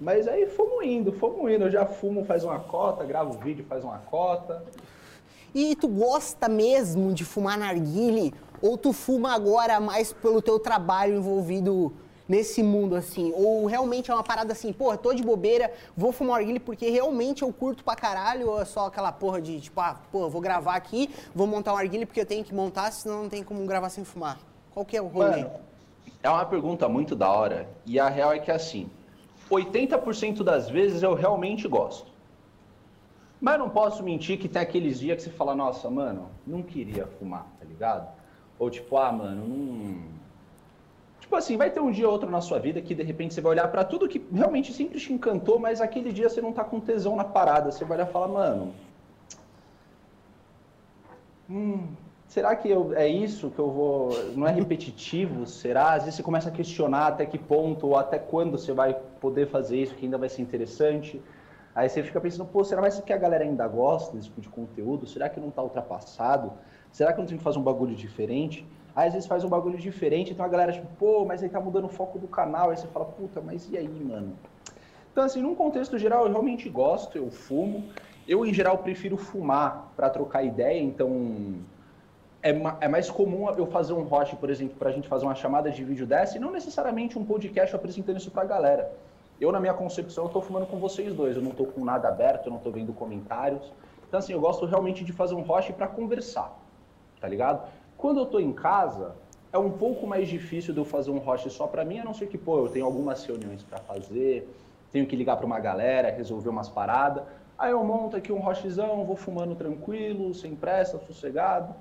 Mas aí fomos indo, fomos indo. Eu já fumo, faz uma cota, gravo vídeo, faz uma cota. E tu gosta mesmo de fumar narguile? Ou tu fuma agora mais pelo teu trabalho envolvido nesse mundo, assim? Ou realmente é uma parada assim, porra, tô de bobeira, vou fumar narguile porque realmente eu curto pra caralho? Ou é só aquela porra de, tipo, ah, pô, vou gravar aqui, vou montar um narguile porque eu tenho que montar, senão não tem como gravar sem fumar? Qual que é o rolê? Mano, é uma pergunta muito da hora. E a real é que, assim, 80% das vezes eu realmente gosto. Mas não posso mentir que tem aqueles dias que você fala, nossa, mano, não queria fumar, tá ligado? Ou tipo, ah, mano, não. Tipo assim, vai ter um dia ou outro na sua vida que de repente você vai olhar para tudo que realmente sempre te encantou, mas aquele dia você não tá com tesão na parada. Você vai olhar e falar, mano. Hum, será que eu, é isso que eu vou. Não é repetitivo? Será? Às vezes você começa a questionar até que ponto ou até quando você vai poder fazer isso, que ainda vai ser interessante. Aí você fica pensando, pô, será que a galera ainda gosta desse tipo de conteúdo? Será que não está ultrapassado? Será que não tem que fazer um bagulho diferente? Aí às vezes faz um bagulho diferente, então a galera, tipo, pô, mas aí tá mudando o foco do canal. Aí você fala, puta, mas e aí, mano? Então, assim, num contexto geral, eu realmente gosto, eu fumo. Eu, em geral, prefiro fumar para trocar ideia, então é, é, mais comum eu fazer um host, por exemplo, para a gente fazer uma chamada de vídeo dessa e não necessariamente um podcast apresentando isso para a galera. Eu, na minha concepção, tô fumando com vocês dois, eu não tô com nada aberto, eu não tô vendo comentários. Então, assim, eu gosto realmente de fazer um host para conversar, tá ligado? Quando eu tô em casa, é um pouco mais difícil de eu fazer um host só para mim, a não ser que, pô, eu tenho algumas reuniões para fazer, tenho que ligar para uma galera, resolver umas paradas. Aí eu monto aqui um hostzão, vou fumando tranquilo, sem pressa, sossegado.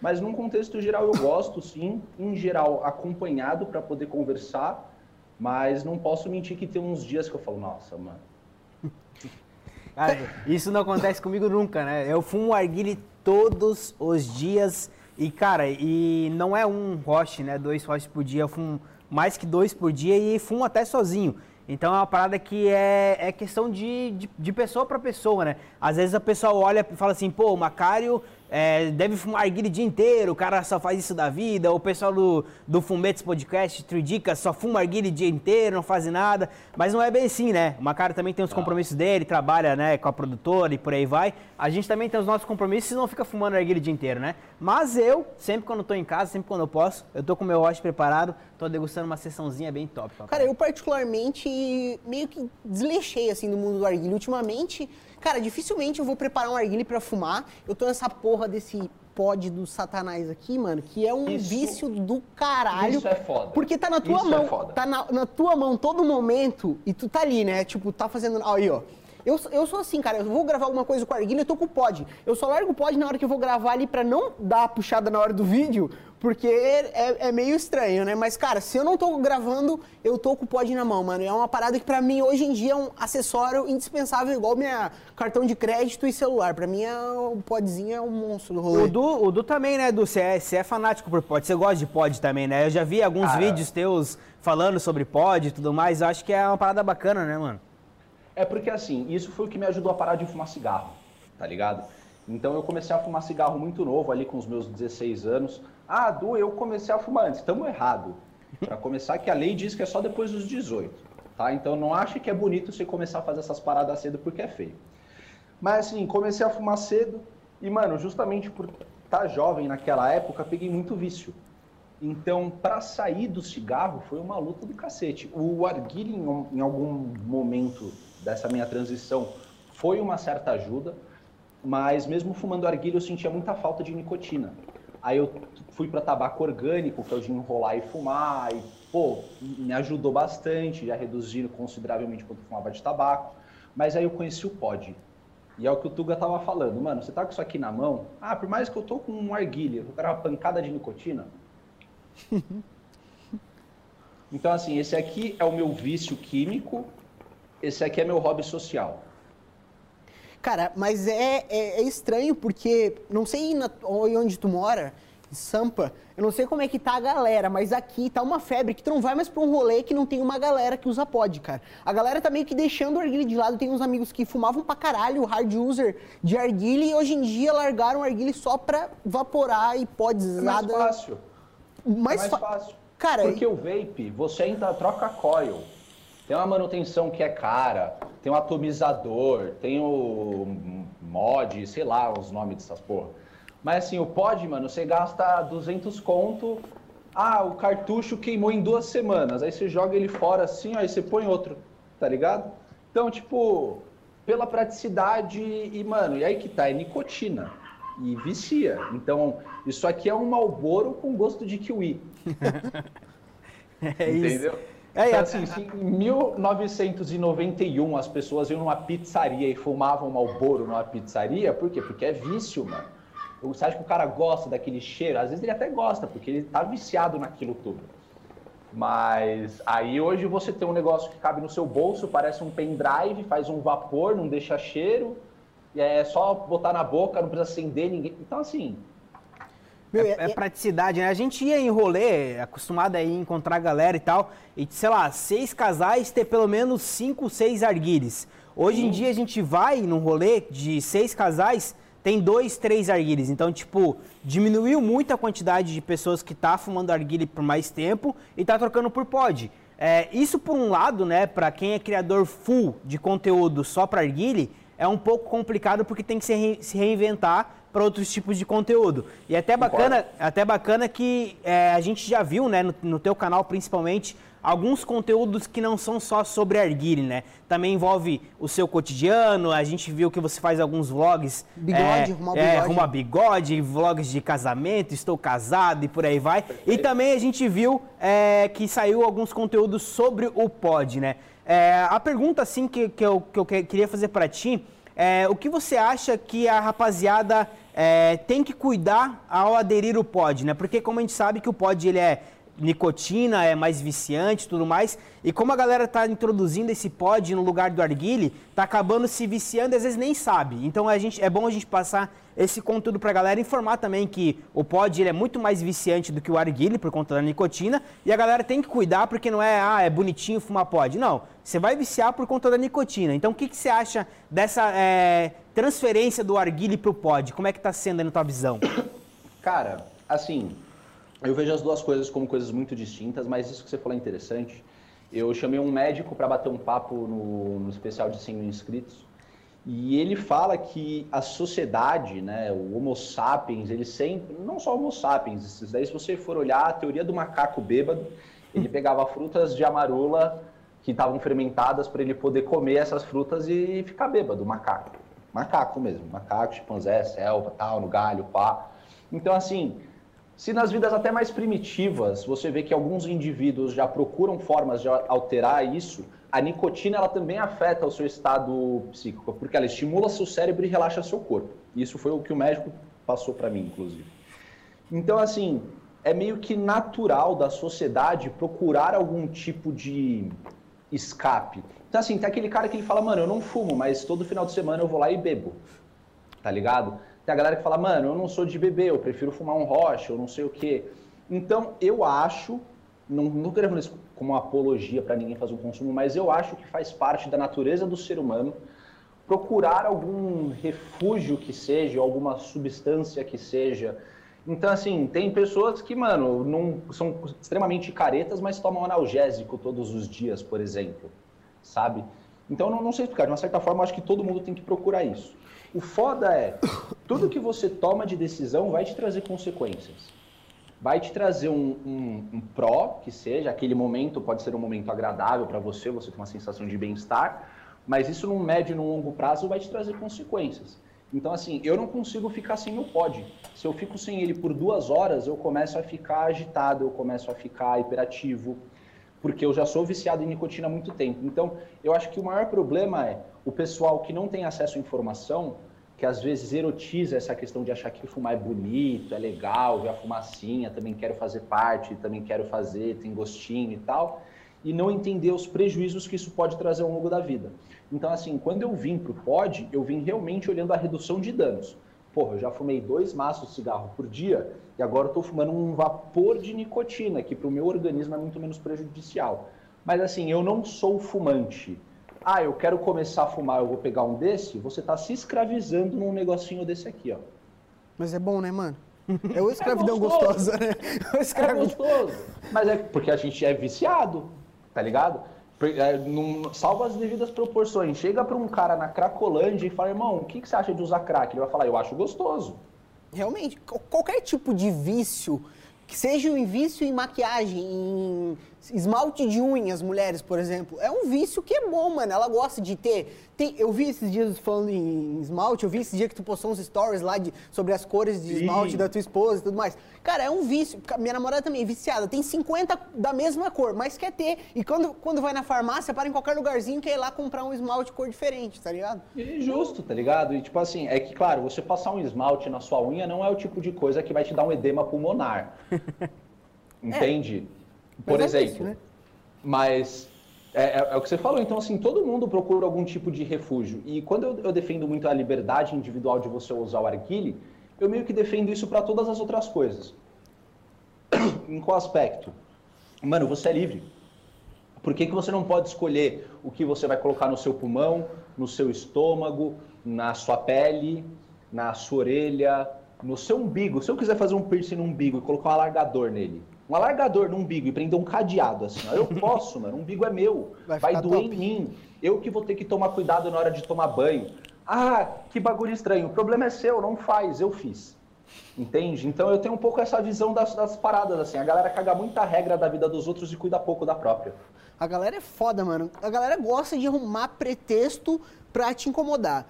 Mas num contexto geral eu gosto, sim, em geral acompanhado para poder conversar, mas não posso mentir que tem uns dias que eu falo, nossa, mano. Cara, isso não acontece comigo nunca, né? Eu fumo arguile todos os dias e, cara, e não é um roche, né? Dois roches por dia, eu fumo mais que dois por dia e fumo até sozinho. Então é uma parada que é, é questão de, de, de pessoa para pessoa, né? Às vezes a pessoa olha e fala assim, pô, o Macário é, deve fumar arguile o dia inteiro, o cara só faz isso da vida. O pessoal do, do Fumetes Podcast, Tridicas, só fuma arguile o dia inteiro, não faz nada. Mas não é bem assim, né? O Macário também tem os compromissos dele, trabalha né, com a produtora e por aí vai. A gente também tem os nossos compromissos e não fica fumando arguile o dia inteiro, né? Mas eu, sempre quando estou em casa, sempre quando eu posso, eu tô com o meu watch preparado, tô degustando uma sessãozinha bem top. Papai. Cara, eu particularmente meio que desleixei assim do mundo do arguile. Ultimamente Cara, dificilmente eu vou preparar um arguile para fumar. Eu tô nessa porra desse pod do satanás aqui, mano, que é um isso, vício do caralho. Isso é foda. Porque tá na tua isso é mão. É tá na, na, tua mão todo momento e tu tá ali, né? Tipo, tá fazendo. Aí, ó. Eu, eu sou assim, cara, eu vou gravar alguma coisa com o arguilha, eu tô com o pod. Eu só largo o pod na hora que eu vou gravar ali pra não dar a puxada na hora do vídeo, porque é, é, meio estranho, né? Mas, cara, se eu não tô gravando, eu tô com o pod na mão, mano. É uma parada que pra mim hoje em dia é um acessório indispensável, igual minha cartão de crédito e celular. Pra mim, é, o podzinho é um monstro do rolê. O Du, o du também, né, Du? Você é, é fanático por pod. Você gosta de pod também, né? Eu já vi alguns cara, vídeos teus falando sobre pod e tudo mais. Eu acho que é uma parada bacana, né, mano? É porque assim, isso foi o que me ajudou a parar de fumar cigarro, tá ligado? Então eu comecei a fumar cigarro muito novo, ali com os meus 16 anos. Ah, Du, eu comecei a fumar antes. Estamos errado. Para começar, que a lei diz que é só depois dos 18, tá? Então não ache que é bonito você começar a fazer essas paradas cedo porque é feio. Mas assim, comecei a fumar cedo e, mano, justamente por estar tá jovem naquela época, peguei muito vício. Então, para sair do cigarro foi uma luta do cacete. O arguile, em algum momento dessa minha transição foi uma certa ajuda, mas mesmo fumando arguilha eu sentia muita falta de nicotina. Aí eu fui para tabaco orgânico, que é o de enrolar e fumar, e pô, me ajudou bastante, já reduzindo consideravelmente quanto fumava de tabaco. Mas aí eu conheci o pod. E é o que o Tuga tava falando, mano, você tá com isso aqui na mão? Ah, por mais que eu tô com um arguilha, eu quero uma pancada de nicotina. então assim, esse aqui é o meu vício químico, esse aqui é meu hobby social. Cara, mas é, é, é estranho porque, não sei na, onde tu mora, em Sampa, eu não sei como é que tá a galera, mas aqui tá uma febre que tu não vai mais pra um rolê que não tem uma galera que usa pod, cara. A galera tá meio que deixando o arguile de lado. Tem uns amigos que fumavam pra caralho o hard user de arguile e hoje em dia largaram o arguile só pra vaporar e podzada. É mais fácil. Mais, é mais fácil. Cara, Porque o vape, você ainda troca coil. Tem uma manutenção que é cara, tem um atomizador, tem o mod, sei lá os nomes dessas porra. Mas assim, o pod, mano, você gasta 200 conto, ah, o cartucho queimou em duas semanas, aí você joga ele fora assim, aí você põe outro, tá ligado? Então, tipo, pela praticidade e, mano, e aí que tá, é nicotina e vicia. Então, isso aqui é um Malboro com gosto de kiwi. é Entendeu? Isso. É, então, assim, se em 1991 as pessoas iam numa pizzaria e fumavam Malboro numa pizzaria, por quê? Porque é vício, mano. Você acha que o cara gosta daquele cheiro? Às vezes ele até gosta, porque ele tá viciado naquilo tudo. Mas aí hoje você tem um negócio que cabe no seu bolso, parece um pendrive, faz um vapor, não deixa cheiro, é só botar na boca, não precisa acender ninguém. Então, assim. Meu, é, é, é, praticidade, né? A gente ia em rolê, acostumado a ir encontrar galera e tal, e sei lá, seis casais ter pelo menos cinco, seis arguires. Hoje em dia a gente vai num rolê de seis casais, tem dois, três arguilhas. Então, tipo, diminuiu muito a quantidade de pessoas que tá fumando arguilha por mais tempo e tá trocando por pod. É, isso, por um lado, né, para quem é criador full de conteúdo só para arguilha, é um pouco complicado porque tem que se, re se reinventar para outros tipos de conteúdo. E é até bacana, até bacana que é, a gente já viu, né, no, no teu canal principalmente, alguns conteúdos que não são só sobre arguile, né? Também envolve o seu cotidiano, a gente viu que você faz alguns vlogs. Bigode, é, rumo a é, bigode. É, rumo a bigode, vlogs de casamento, estou casado e por aí vai. E também a gente viu é, que saiu alguns conteúdos sobre o pod, né? É, a pergunta, assim, que, que, eu, que eu queria fazer para ti é o que você acha que a rapaziada é, tem que cuidar ao aderir o pod, né? Porque como a gente sabe que o pod ele é nicotina, é mais viciante tudo mais. E como a galera está introduzindo esse pod no lugar do arguile, está acabando se viciando e às vezes nem sabe. Então a gente, é bom a gente passar esse conteúdo para a galera, informar também que o pod ele é muito mais viciante do que o arguile por conta da nicotina. E a galera tem que cuidar porque não é, ah, é bonitinho fumar pod. Não, você vai viciar por conta da nicotina. Então o que, que você acha dessa é, transferência do arguile para o pod? Como é que está sendo aí na tua visão? Cara, assim, eu vejo as duas coisas como coisas muito distintas, mas isso que você falou é interessante. Eu chamei um médico para bater um papo no, no, especial de 100 mil inscritos e ele fala que a sociedade, né, o Homo sapiens, ele sempre, não só Homo sapiens, daí se você for olhar a teoria do macaco bêbado, ele pegava frutas de amarula que estavam fermentadas para ele poder comer essas frutas e ficar bêbado, macaco. Macaco mesmo, macaco, chimpanzé, selva, tal, no galho, pá. Então, assim, se nas vidas até mais primitivas você vê que alguns indivíduos já procuram formas de alterar isso, a nicotina ela também afeta o seu estado psíquico, porque ela estimula seu cérebro e relaxa seu corpo. Isso foi o que o médico passou para mim, inclusive. Então, assim, é meio que natural da sociedade procurar algum tipo de escape. Então, assim, tem aquele cara que ele fala, mano, eu não fumo, mas todo final de semana eu vou lá e bebo. Tá ligado? Tem a galera que fala, mano, eu não sou de beber, eu prefiro fumar um rocha, eu não sei o quê. Então, eu acho, não, não querendo isso como uma apologia para ninguém fazer um consumo, mas eu acho que faz parte da natureza do ser humano procurar algum refúgio que seja, alguma substância que seja. Então, assim, tem pessoas que, mano, não são extremamente caretas, mas tomam analgésico todos os dias, por exemplo, sabe? Então, não, não sei explicar. De uma certa forma, acho que todo mundo tem que procurar isso. O foda é, tudo que você toma de decisão vai te trazer consequências. Vai te trazer um, um, um pró, que seja, aquele momento pode ser um momento agradável para você, você tem uma sensação de bem-estar, mas isso num médio e longo prazo vai te trazer consequências. Então, assim, eu não consigo ficar sem o pod. Se eu fico sem ele por duas horas, eu começo a ficar agitado, eu começo a ficar hiperativo, porque eu já sou viciado em nicotina há muito tempo. Então, eu acho que o maior problema é o pessoal que não tem acesso à informação, que às vezes erotiza essa questão de achar que fumar é bonito, é legal, ver a fumacinha, também quero fazer parte, também quero fazer, tem gostinho e tal, e não entender os prejuízos que isso pode trazer ao longo da vida. Então, assim, quando eu vim para o pod, eu vim realmente olhando a redução de danos. Porra, eu já fumei dois maços de cigarro por dia e agora estou fumando um vapor de nicotina, que para o meu organismo é muito menos prejudicial. Mas assim, eu não sou fumante. Ah, eu quero começar a fumar, eu vou pegar um desse. Você está se escravizando num negocinho desse aqui, ó. Mas é bom, né, mano? É o escravidão é gostosa, né? É, escravidão. é gostoso. Mas é porque a gente é viciado, tá ligado? É, num, salva as devidas proporções. Chega para um cara na Cracolândia e fala, irmão, o que, que você acha de usar crack? Ele vai falar, eu acho gostoso. Realmente, qualquer tipo de vício, que seja um vício em maquiagem, em esmalte de unhas, mulheres, por exemplo, é um vício que é bom, mano. Ela gosta de ter. Tem, eu vi esses dias falando em esmalte, eu vi esse dia que tu postou uns stories lá de, sobre as cores de esmalte Sim. da tua esposa e tudo mais. Cara, é um vício. Minha namorada também é viciada. Tem 50 da mesma cor, mas quer ter. E quando, quando vai na farmácia, para em qualquer lugarzinho, quer ir lá comprar um esmalte cor diferente, tá ligado? E justo, tá ligado? E tipo assim, é que, claro, você passar um esmalte na sua unha não é o tipo de coisa que vai te dar um edema pulmonar. Entende? É. Por mas exemplo. É isso, né? Mas é, é, é, o que você falou, então assim, todo mundo procura algum tipo de refúgio. E quando eu, eu defendo muito a liberdade individual de você usar o arquile, eu meio que defendo isso para todas as outras coisas. em qual aspecto? Mano, você é livre. Por que, que você não pode escolher o que você vai colocar no seu pulmão, no seu estômago, na sua pele, na sua orelha, no seu umbigo? Se eu quiser fazer um piercing no umbigo e colocar um alargador nele, um alargador no umbigo e prender um cadeado assim, ó, eu posso, mano, o umbigo é meu, vai, vai doer top. em mim. Eu que vou ter que tomar cuidado na hora de tomar banho. Ah, que bagulho estranho. O problema é seu, não faz, eu fiz. Entende? Então eu tenho um pouco essa visão das, das paradas, assim. A galera caga muita regra da vida dos outros e cuida pouco da própria. A galera é foda, mano. A galera gosta de arrumar pretexto pra te incomodar.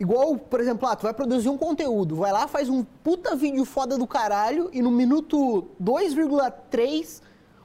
Igual, por exemplo, ah, tu vai produzir um conteúdo, vai lá, faz um puta vídeo foda do caralho e no minuto 2,3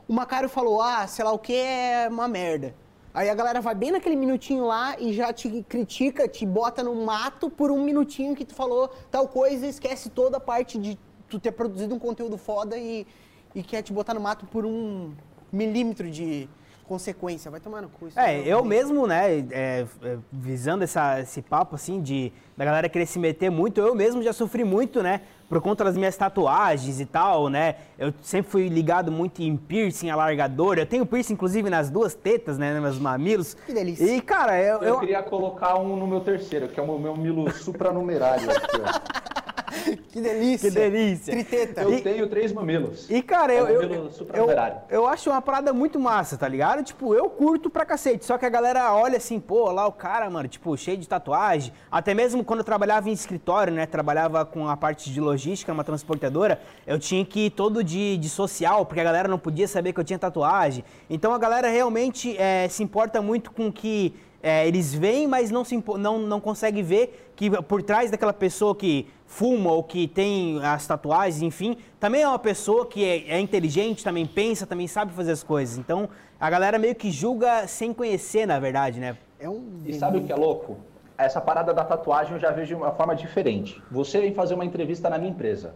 o Macário falou, ah, sei lá o que é uma merda. Aí a galera vai bem naquele minutinho lá e já te critica, te bota no mato por um minutinho que tu falou tal coisa esquece toda a parte de tu ter produzido um conteúdo foda e, e quer te botar no mato por um milímetro de, consequência. Vai tomar no cu. É, eu mesmo, né, é, é, visando essa, esse papo, assim, de da galera querer se meter muito, eu mesmo já sofri muito, né, por conta das minhas tatuagens e tal, né. Eu sempre fui ligado muito em piercing, alargador. Eu tenho piercing, inclusive, nas duas tetas, né, nos meus mamilos. Que delícia. E, cara, eu... Eu, eu... queria colocar um no meu terceiro, que é o meu milo supranumerário aqui, ó. Que delícia. Que delícia. Triteta. Eu e, tenho três mamilos. E, cara, eu, eu, eu, eu, acho uma parada muito massa, tá ligado? Tipo, eu curto pra cacete. Só que a galera olha assim, pô, lá o cara, mano, tipo, cheio de tatuagem. Até mesmo quando eu trabalhava em escritório, né? Trabalhava com a parte de logística, uma transportadora, eu tinha que ir todo de, de social, porque a galera não podia saber que eu tinha tatuagem. Então a galera realmente é, se importa muito com que é, eles veem, mas não, se, não, não consegue ver que por trás daquela pessoa que fuma ou que tem as tatuagens, enfim, também é uma pessoa que é, é, inteligente, também pensa, também sabe fazer as coisas. Então, a galera meio que julga sem conhecer, na verdade, né? É um... E sabe o que é louco? Essa parada da tatuagem eu já vejo de uma forma diferente. Você vem fazer uma entrevista na minha empresa.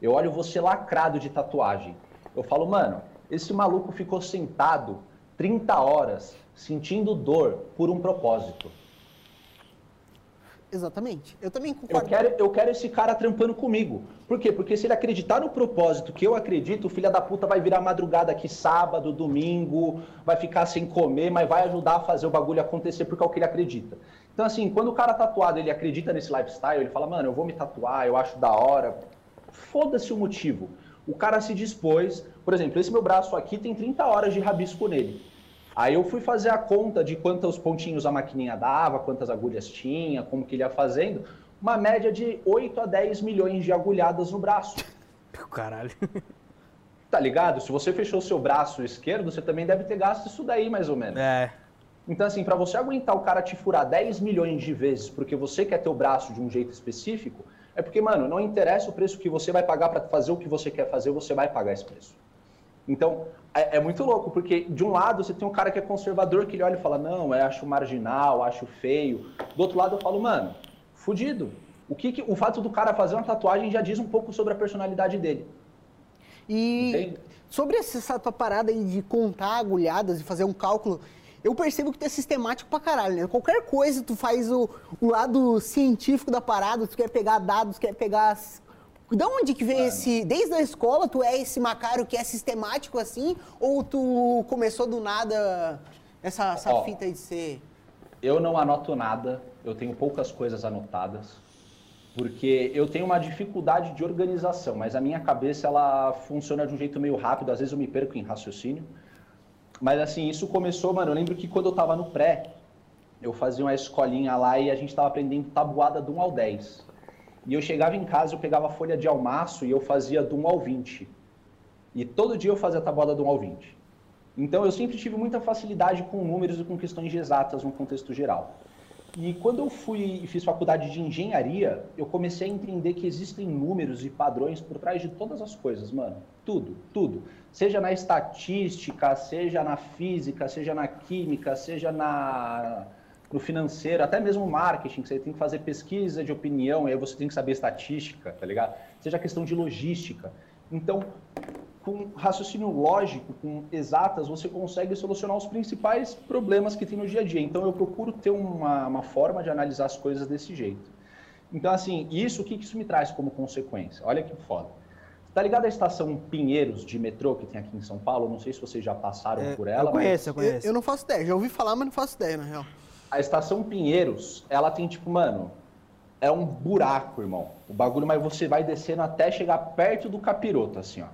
Eu olho você lacrado de tatuagem. Eu falo, mano, esse maluco ficou sentado 30 horas sentindo dor por um propósito. Exatamente. Eu também concordo. Eu quero, eu quero esse cara trampando comigo. Por quê? Porque se ele acreditar no propósito que eu acredito, o filho da puta vai virar madrugada aqui sábado, domingo, vai ficar sem comer, mas vai ajudar a fazer o bagulho acontecer porque é o que ele acredita. Então, assim, quando o cara tatuado, ele acredita nesse lifestyle, ele fala, mano, eu vou me tatuar, eu acho da hora. Foda-se o motivo. O cara se dispôs. Por exemplo, esse meu braço aqui tem 30 horas de rabisco nele. Aí eu fui fazer a conta de quantos pontinhos a maquininha dava, quantas agulhas tinha, como que ele ia fazendo. Uma média de 8 a 10 milhões de agulhadas no braço. Caralho. Tá ligado? Se você fechou o seu braço esquerdo, você também deve ter gasto isso daí, mais ou menos. É. Então, assim, para você aguentar o cara te furar 10 milhões de vezes porque você quer ter o braço de um jeito específico, é porque, mano, não interessa o preço que você vai pagar para fazer o que você quer fazer, você vai pagar esse preço. Então, é, é, muito louco, porque de um lado você tem um cara que é conservador, que ele olha e fala, não, eu acho marginal, acho feio. Do outro lado eu falo, mano, fudido. O, que, que o fato do cara fazer uma tatuagem já diz um pouco sobre a personalidade dele. E Entende? sobre essa tua parada aí de contar agulhadas e fazer um cálculo, eu percebo que tu é sistemático pra caralho, né? Qualquer coisa tu faz o, o lado científico da parada, tu quer pegar dados, quer pegar da onde que veio esse. Desde a escola, tu é esse Macário que é sistemático assim? Ou tu começou do nada essa, essa Ó, fita de ser. Eu não anoto nada, eu tenho poucas coisas anotadas, porque eu tenho uma dificuldade de organização, mas a minha cabeça ela funciona de um jeito meio rápido, às vezes eu me perco em raciocínio. Mas assim, isso começou, mano, eu lembro que quando eu tava no pré, eu fazia uma escolinha lá e a gente tava aprendendo tabuada do 1 ao 10. E eu chegava em casa, eu pegava a folha de almaço e eu fazia do 1 ao 20. E todo dia eu fazia a tabuada do 1 ao 20. Então eu sempre tive muita facilidade com números e com questões exatas no contexto geral. E quando eu fui e fiz faculdade de engenharia, eu comecei a entender que existem números e padrões por trás de todas as coisas, mano. Tudo, tudo. Seja na estatística, seja na física, seja na química, seja na no financeiro, até mesmo marketing, que você tem que fazer pesquisa de opinião, e aí você tem que saber estatística, tá ligado? Seja questão de logística. Então, com raciocínio lógico, com exatas, você consegue solucionar os principais problemas que tem no dia a dia. Então, eu procuro ter uma, uma forma de analisar as coisas desse jeito. Então, assim, isso, o que isso me traz como consequência? Olha que foda. Tá ligado a estação Pinheiros de metrô que tem aqui em São Paulo? Não sei se vocês já passaram é, por ela. Eu conheço, mas... eu conheço. Eu, eu não faço ideia. Já ouvi falar, mas não faço ideia, na real. A estação Pinheiros, ela tem tipo, mano, é um buraco, irmão. O bagulho, mas você vai descendo até chegar perto do capiroto, assim, ó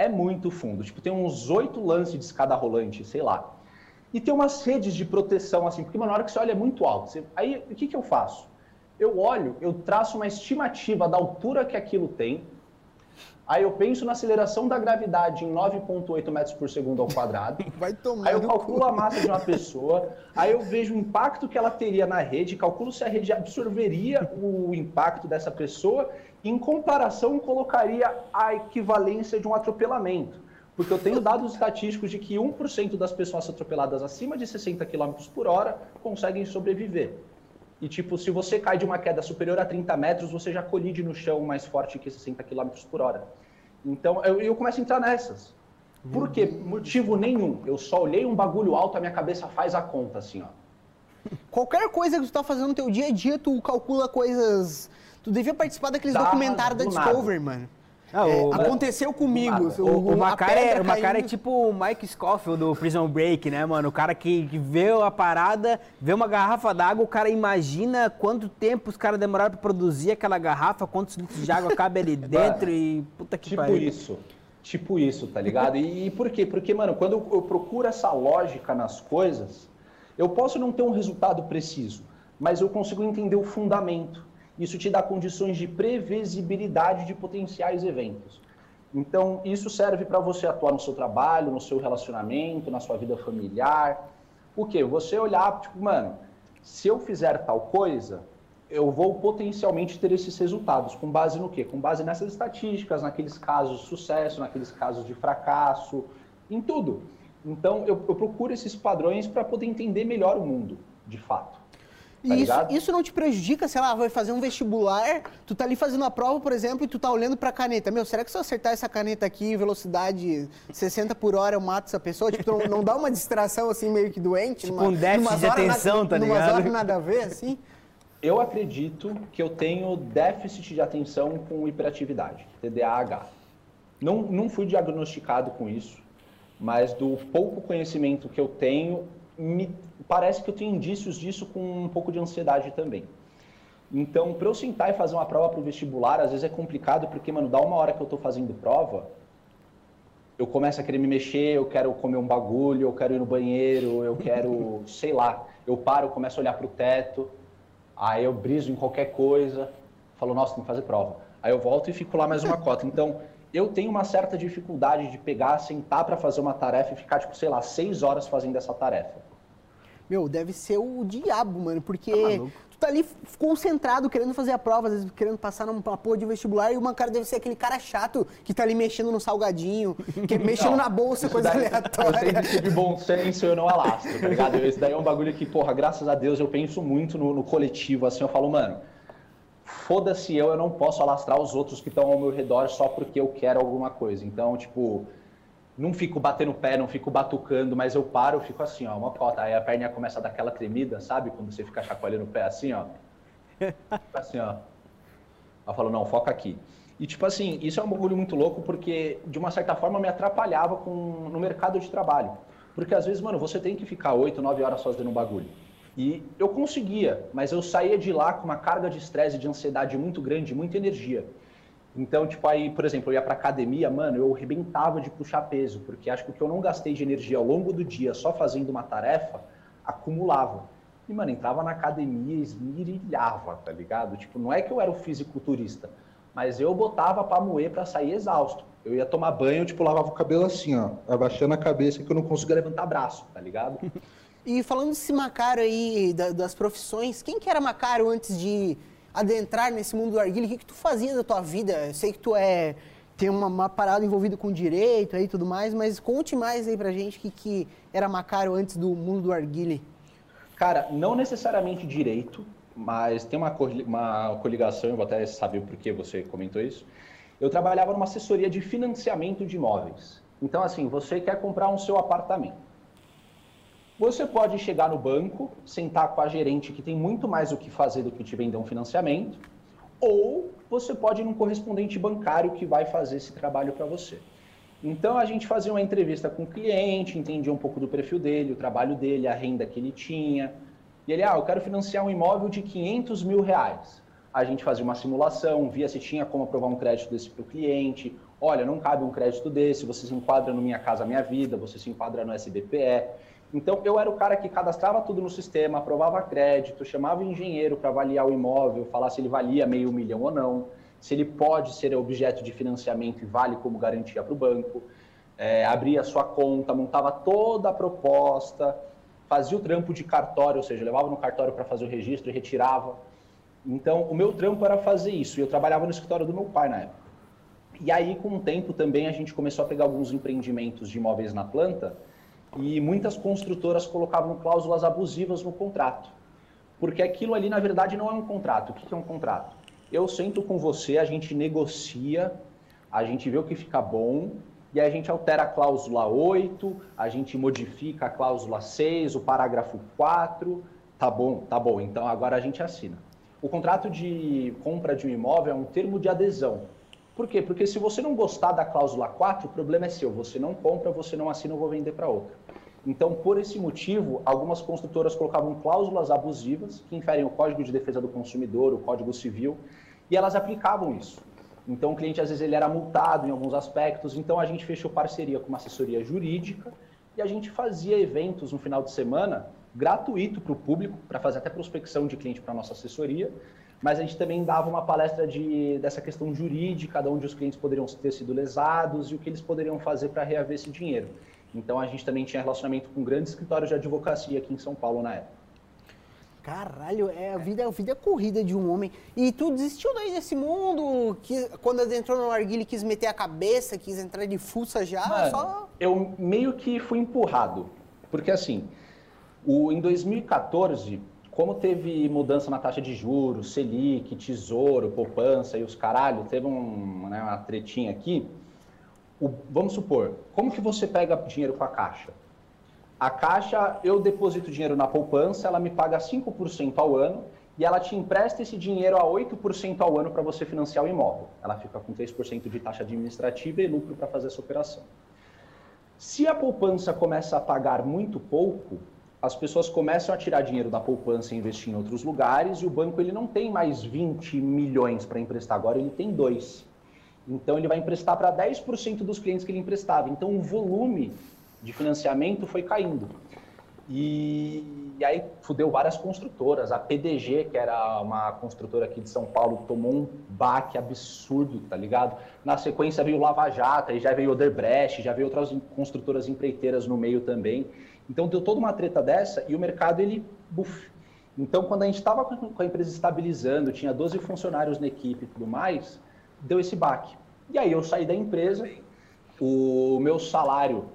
é muito fundo. Tipo, tem uns oito lances de escada rolante, sei lá. E tem umas redes de proteção, assim, porque, mano, na hora que você olha é muito alto. Você... Aí, o que, que eu faço? Eu olho, eu traço uma estimativa da altura que aquilo tem, Aí eu penso na aceleração da gravidade em 9,8 metros por segundo ao quadrado. Vai tomar aí eu calculo a massa de uma pessoa. Aí eu vejo o impacto que ela teria na rede, calculo se a rede absorveria o impacto dessa pessoa. E, em comparação, colocaria a equivalência de um atropelamento. Porque eu tenho dados estatísticos de que 1% das pessoas atropeladas acima de 60 km por hora conseguem sobreviver. E, tipo, se você cai de uma queda superior a 30 metros, você já colide no chão mais forte que 60 km por hora. Então, eu, eu começo a entrar nessas. Por quê? Motivo nenhum. Eu só olhei um bagulho alto, a minha cabeça faz a conta, assim, ó. Qualquer coisa que tu tá fazendo no teu dia a dia, tu calcula coisas... Tu devia participar daqueles documentários da Discovery, nada. mano. Ah, é, o, aconteceu comigo. O, o, o Macara, é, o Macara é tipo o Mike Scofield do Prison Break, né, mano? O cara que, que vê a parada, vê uma garrafa d'água, o cara imagina quanto tempo os caras demoraram pra produzir aquela garrafa, quantos litros de água cabe ali dentro mano, e puta que tipo pariu. Tipo isso. Tipo isso, tá ligado? E, e por quê? Porque, mano, quando eu, eu procuro essa lógica nas coisas, eu posso não ter um resultado preciso, mas eu consigo entender o fundamento. Isso te dá condições de previsibilidade de potenciais eventos. Então, isso serve para você atuar no seu trabalho, no seu relacionamento, na sua vida familiar. O quê? Você olhar, tipo, mano, se eu fizer tal coisa, eu vou potencialmente ter esses resultados. Com base no quê? Com base nessas estatísticas, naqueles casos de sucesso, naqueles casos de fracasso, em tudo. Então, eu, eu procuro esses padrões para poder entender melhor o mundo, de fato. Tá isso, isso não te prejudica, sei lá, vai fazer um vestibular, tu tá ali fazendo a prova, por exemplo, e tu tá olhando pra caneta. Meu, será que se eu acertar essa caneta aqui, velocidade 60 por hora, eu mato essa pessoa? Tipo, não, não dá uma distração assim meio que doente? Tipo numa, um déficit de atenção, tá ligado? Numa horas nada a ver, assim? Eu acredito que eu tenho déficit de atenção com hiperatividade, TDAH. Não, não fui diagnosticado com isso, mas do pouco conhecimento que eu tenho, me parece que eu tenho indícios disso com um pouco de ansiedade também. Então, para eu sentar e fazer uma prova para o vestibular, às vezes é complicado, porque, mano, dá uma hora que eu estou fazendo prova, eu começo a querer me mexer, eu quero comer um bagulho, eu quero ir no banheiro, eu quero, sei lá, eu paro, começo a olhar para o teto, aí eu briso em qualquer coisa, falo, nossa, tem que fazer prova. Aí eu volto e fico lá mais uma cota. Então, eu tenho uma certa dificuldade de pegar, sentar para fazer uma tarefa e ficar, tipo, sei lá, seis horas fazendo essa tarefa. Meu, deve ser o diabo, mano, porque tá tu tá ali concentrado, querendo fazer a prova, às vezes querendo passar numa porra de vestibular, e uma cara deve ser aquele cara chato que tá ali mexendo no salgadinho, que, mexendo não, na bolsa, coisa daí, aleatória. Eu de bom senso, eu não alastro, tá ligado? Esse daí é um bagulho que, porra, graças a Deus eu penso muito no, no coletivo, assim, eu falo, mano, foda-se eu, eu não posso alastrar os outros que estão ao meu redor só porque eu quero alguma coisa. Então, tipo, não fico batendo o pé, não fico batucando, mas eu paro, eu fico assim, ó, uma cota. Aí a perna começa a dar aquela tremida, sabe? Quando você fica chacoalhando o pé assim, ó. assim, ó. Ela falou, não, foca aqui. E, tipo assim, isso é um bagulho muito louco porque, de uma certa forma, me atrapalhava com, no mercado de trabalho. Porque, às vezes, mano, você tem que ficar 8, 9 horas fazendo um bagulho. E eu conseguia, mas eu saía de lá com uma carga de estresse e de ansiedade muito grande, muita energia. Então, tipo, aí, por exemplo, eu ia pra academia, mano, eu arrebentava de puxar peso, porque acho que o que eu não gastei de energia ao longo do dia só fazendo uma tarefa, acumulava. E, mano, entrava na academia, esmirilhava, tá ligado? Tipo, não é que eu era o fisiculturista, mas eu botava pra moer pra sair exausto. Eu ia tomar banho, tipo, lavava o cabelo assim, ó, abaixando a cabeça que eu não conseguia levantar braço, tá ligado? E falando desse Macário aí, da, das profissões, quem que era Macário antes de adentrar nesse mundo do arguilha? O que, que tu fazia da tua vida? Eu sei que tu é tem uma, uma parada envolvida com direito aí tudo mais, mas conte mais aí pra gente o que, que era Macário antes do mundo do arguilha. Cara, não necessariamente direito, mas tem uma, uma coligação, eu vou até saber o porquê você comentou isso. Eu trabalhava numa assessoria de financiamento de imóveis. Então, assim, você quer comprar um seu apartamento. Você pode chegar no banco, sentar com a gerente que tem muito mais o que fazer do que te vender um financiamento, ou você pode ir num correspondente bancário que vai fazer esse trabalho para você. Então a gente fazia uma entrevista com o cliente, entendia um pouco do perfil dele, o trabalho dele, a renda que ele tinha. E ele, ah, eu quero financiar um imóvel de 500 mil reais. A gente fazia uma simulação, via se tinha como aprovar um crédito desse para o cliente. Olha, não cabe um crédito desse, você se enquadra no Minha Casa Minha Vida, você se enquadra no SBPE. Então, eu era o cara que cadastrava tudo no sistema, aprovava crédito, chamava o engenheiro para avaliar o imóvel, falar se ele valia meio milhão ou não, se ele pode ser objeto de financiamento e vale como garantia para o banco, é, abria sua conta, montava toda a proposta, fazia o trampo de cartório, ou seja, levava no cartório para fazer o registro e retirava. Então, o meu trampo era fazer isso, e eu trabalhava no escritório do meu pai na época. E aí, com o tempo também, a gente começou a pegar alguns empreendimentos de imóveis na planta, e muitas construtoras colocavam cláusulas abusivas no contrato. Porque aquilo ali, na verdade, não é um contrato. O que é um contrato? Eu sento com você, a gente negocia, a gente vê o que fica bom, e a gente altera a cláusula 8, a gente modifica a cláusula 6, o parágrafo 4. Tá bom, tá bom. Então agora a gente assina. O contrato de compra de um imóvel é um termo de adesão. Por quê? Porque se você não gostar da cláusula 4, o problema é seu. Você não compra, você não assina, eu vou vender para outra. Então, por esse motivo, algumas construtoras colocavam cláusulas abusivas que inferem o Código de Defesa do Consumidor, o Código Civil, e elas aplicavam isso. Então, o cliente, às vezes, ele era multado em alguns aspectos. Então, a gente fechou parceria com uma assessoria jurídica e a gente fazia eventos no final de semana gratuito para o público, para fazer até prospecção de cliente para a nossa assessoria, mas a gente também dava uma palestra de, dessa questão jurídica, de onde os clientes poderiam ter sido lesados e o que eles poderiam fazer para reaver esse dinheiro. Então a gente também tinha relacionamento com grandes escritórios de advocacia aqui em São Paulo na época. Caralho, é a vida, a vida é corrida de um homem. E tu desistiu daí desse mundo? Que, quando entrou no Arguile quis meter a cabeça, quis entrar de fuça já? Mano, só... Eu meio que fui empurrado. Porque assim, o, em 2014, como teve mudança na taxa de juros, Selic, Tesouro, poupança e os caralho, teve um, né, uma tretinha aqui. O, vamos supor, como que você pega dinheiro com a Caixa? A Caixa, eu deposito dinheiro na poupança, ela me paga 5% ao ano e ela te empresta esse dinheiro a 8% ao ano para você financiar o imóvel. Ela fica com 3% de taxa administrativa e lucro para fazer essa operação. Se a poupança começa a pagar muito pouco, as pessoas começam a tirar dinheiro da poupança e investir em outros lugares e o banco ele não tem mais 20 milhões para emprestar agora, ele tem dois. Então ele vai emprestar para 10% dos clientes que ele emprestava. Então o volume de financiamento foi caindo. E, e, aí fudeu várias construtoras. A PDG, que era uma construtora aqui de São Paulo, tomou um baque absurdo, tá ligado? Na sequência veio Lava Jato, aí já veio Oderbrecht, já veio outras construtoras empreiteiras no meio também. Então deu toda uma treta dessa e o mercado ele buf. Então quando a gente estava com a empresa estabilizando, tinha 12 funcionários na equipe e tudo mais, deu esse baque. E aí eu saí da empresa, o meu salário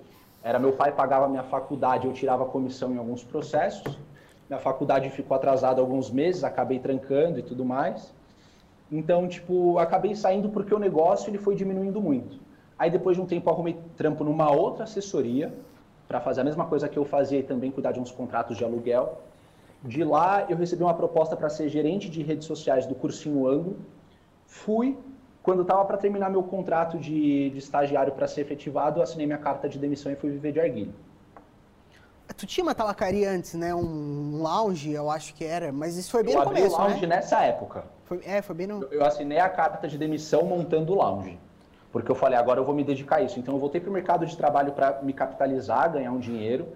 era meu pai pagava minha faculdade, eu tirava comissão em alguns processos. Minha faculdade ficou atrasada alguns meses, acabei trancando e tudo mais. Então, tipo, acabei saindo porque o negócio ele foi diminuindo muito. Aí depois de um tempo arrumei trampo numa outra assessoria, para fazer a mesma coisa que eu fazia e também cuidar de uns contratos de aluguel. De lá, eu recebi uma proposta para ser gerente de redes sociais do Cursinho Ângulo. Fui. Quando estava para terminar meu contrato de, de estagiário para ser efetivado, assinei minha carta de demissão e fui viver de arguilha. Tu tinha uma tabacaria antes, né? Um lounge, eu acho que era, mas isso foi bem eu no abri começo, o lounge né? nessa época. Foi, é, foi bem no... Eu, eu assinei a carta de demissão montando o lounge. Porque eu falei, agora eu vou me dedicar a isso. Então eu voltei para o mercado de trabalho para me capitalizar, ganhar um dinheiro.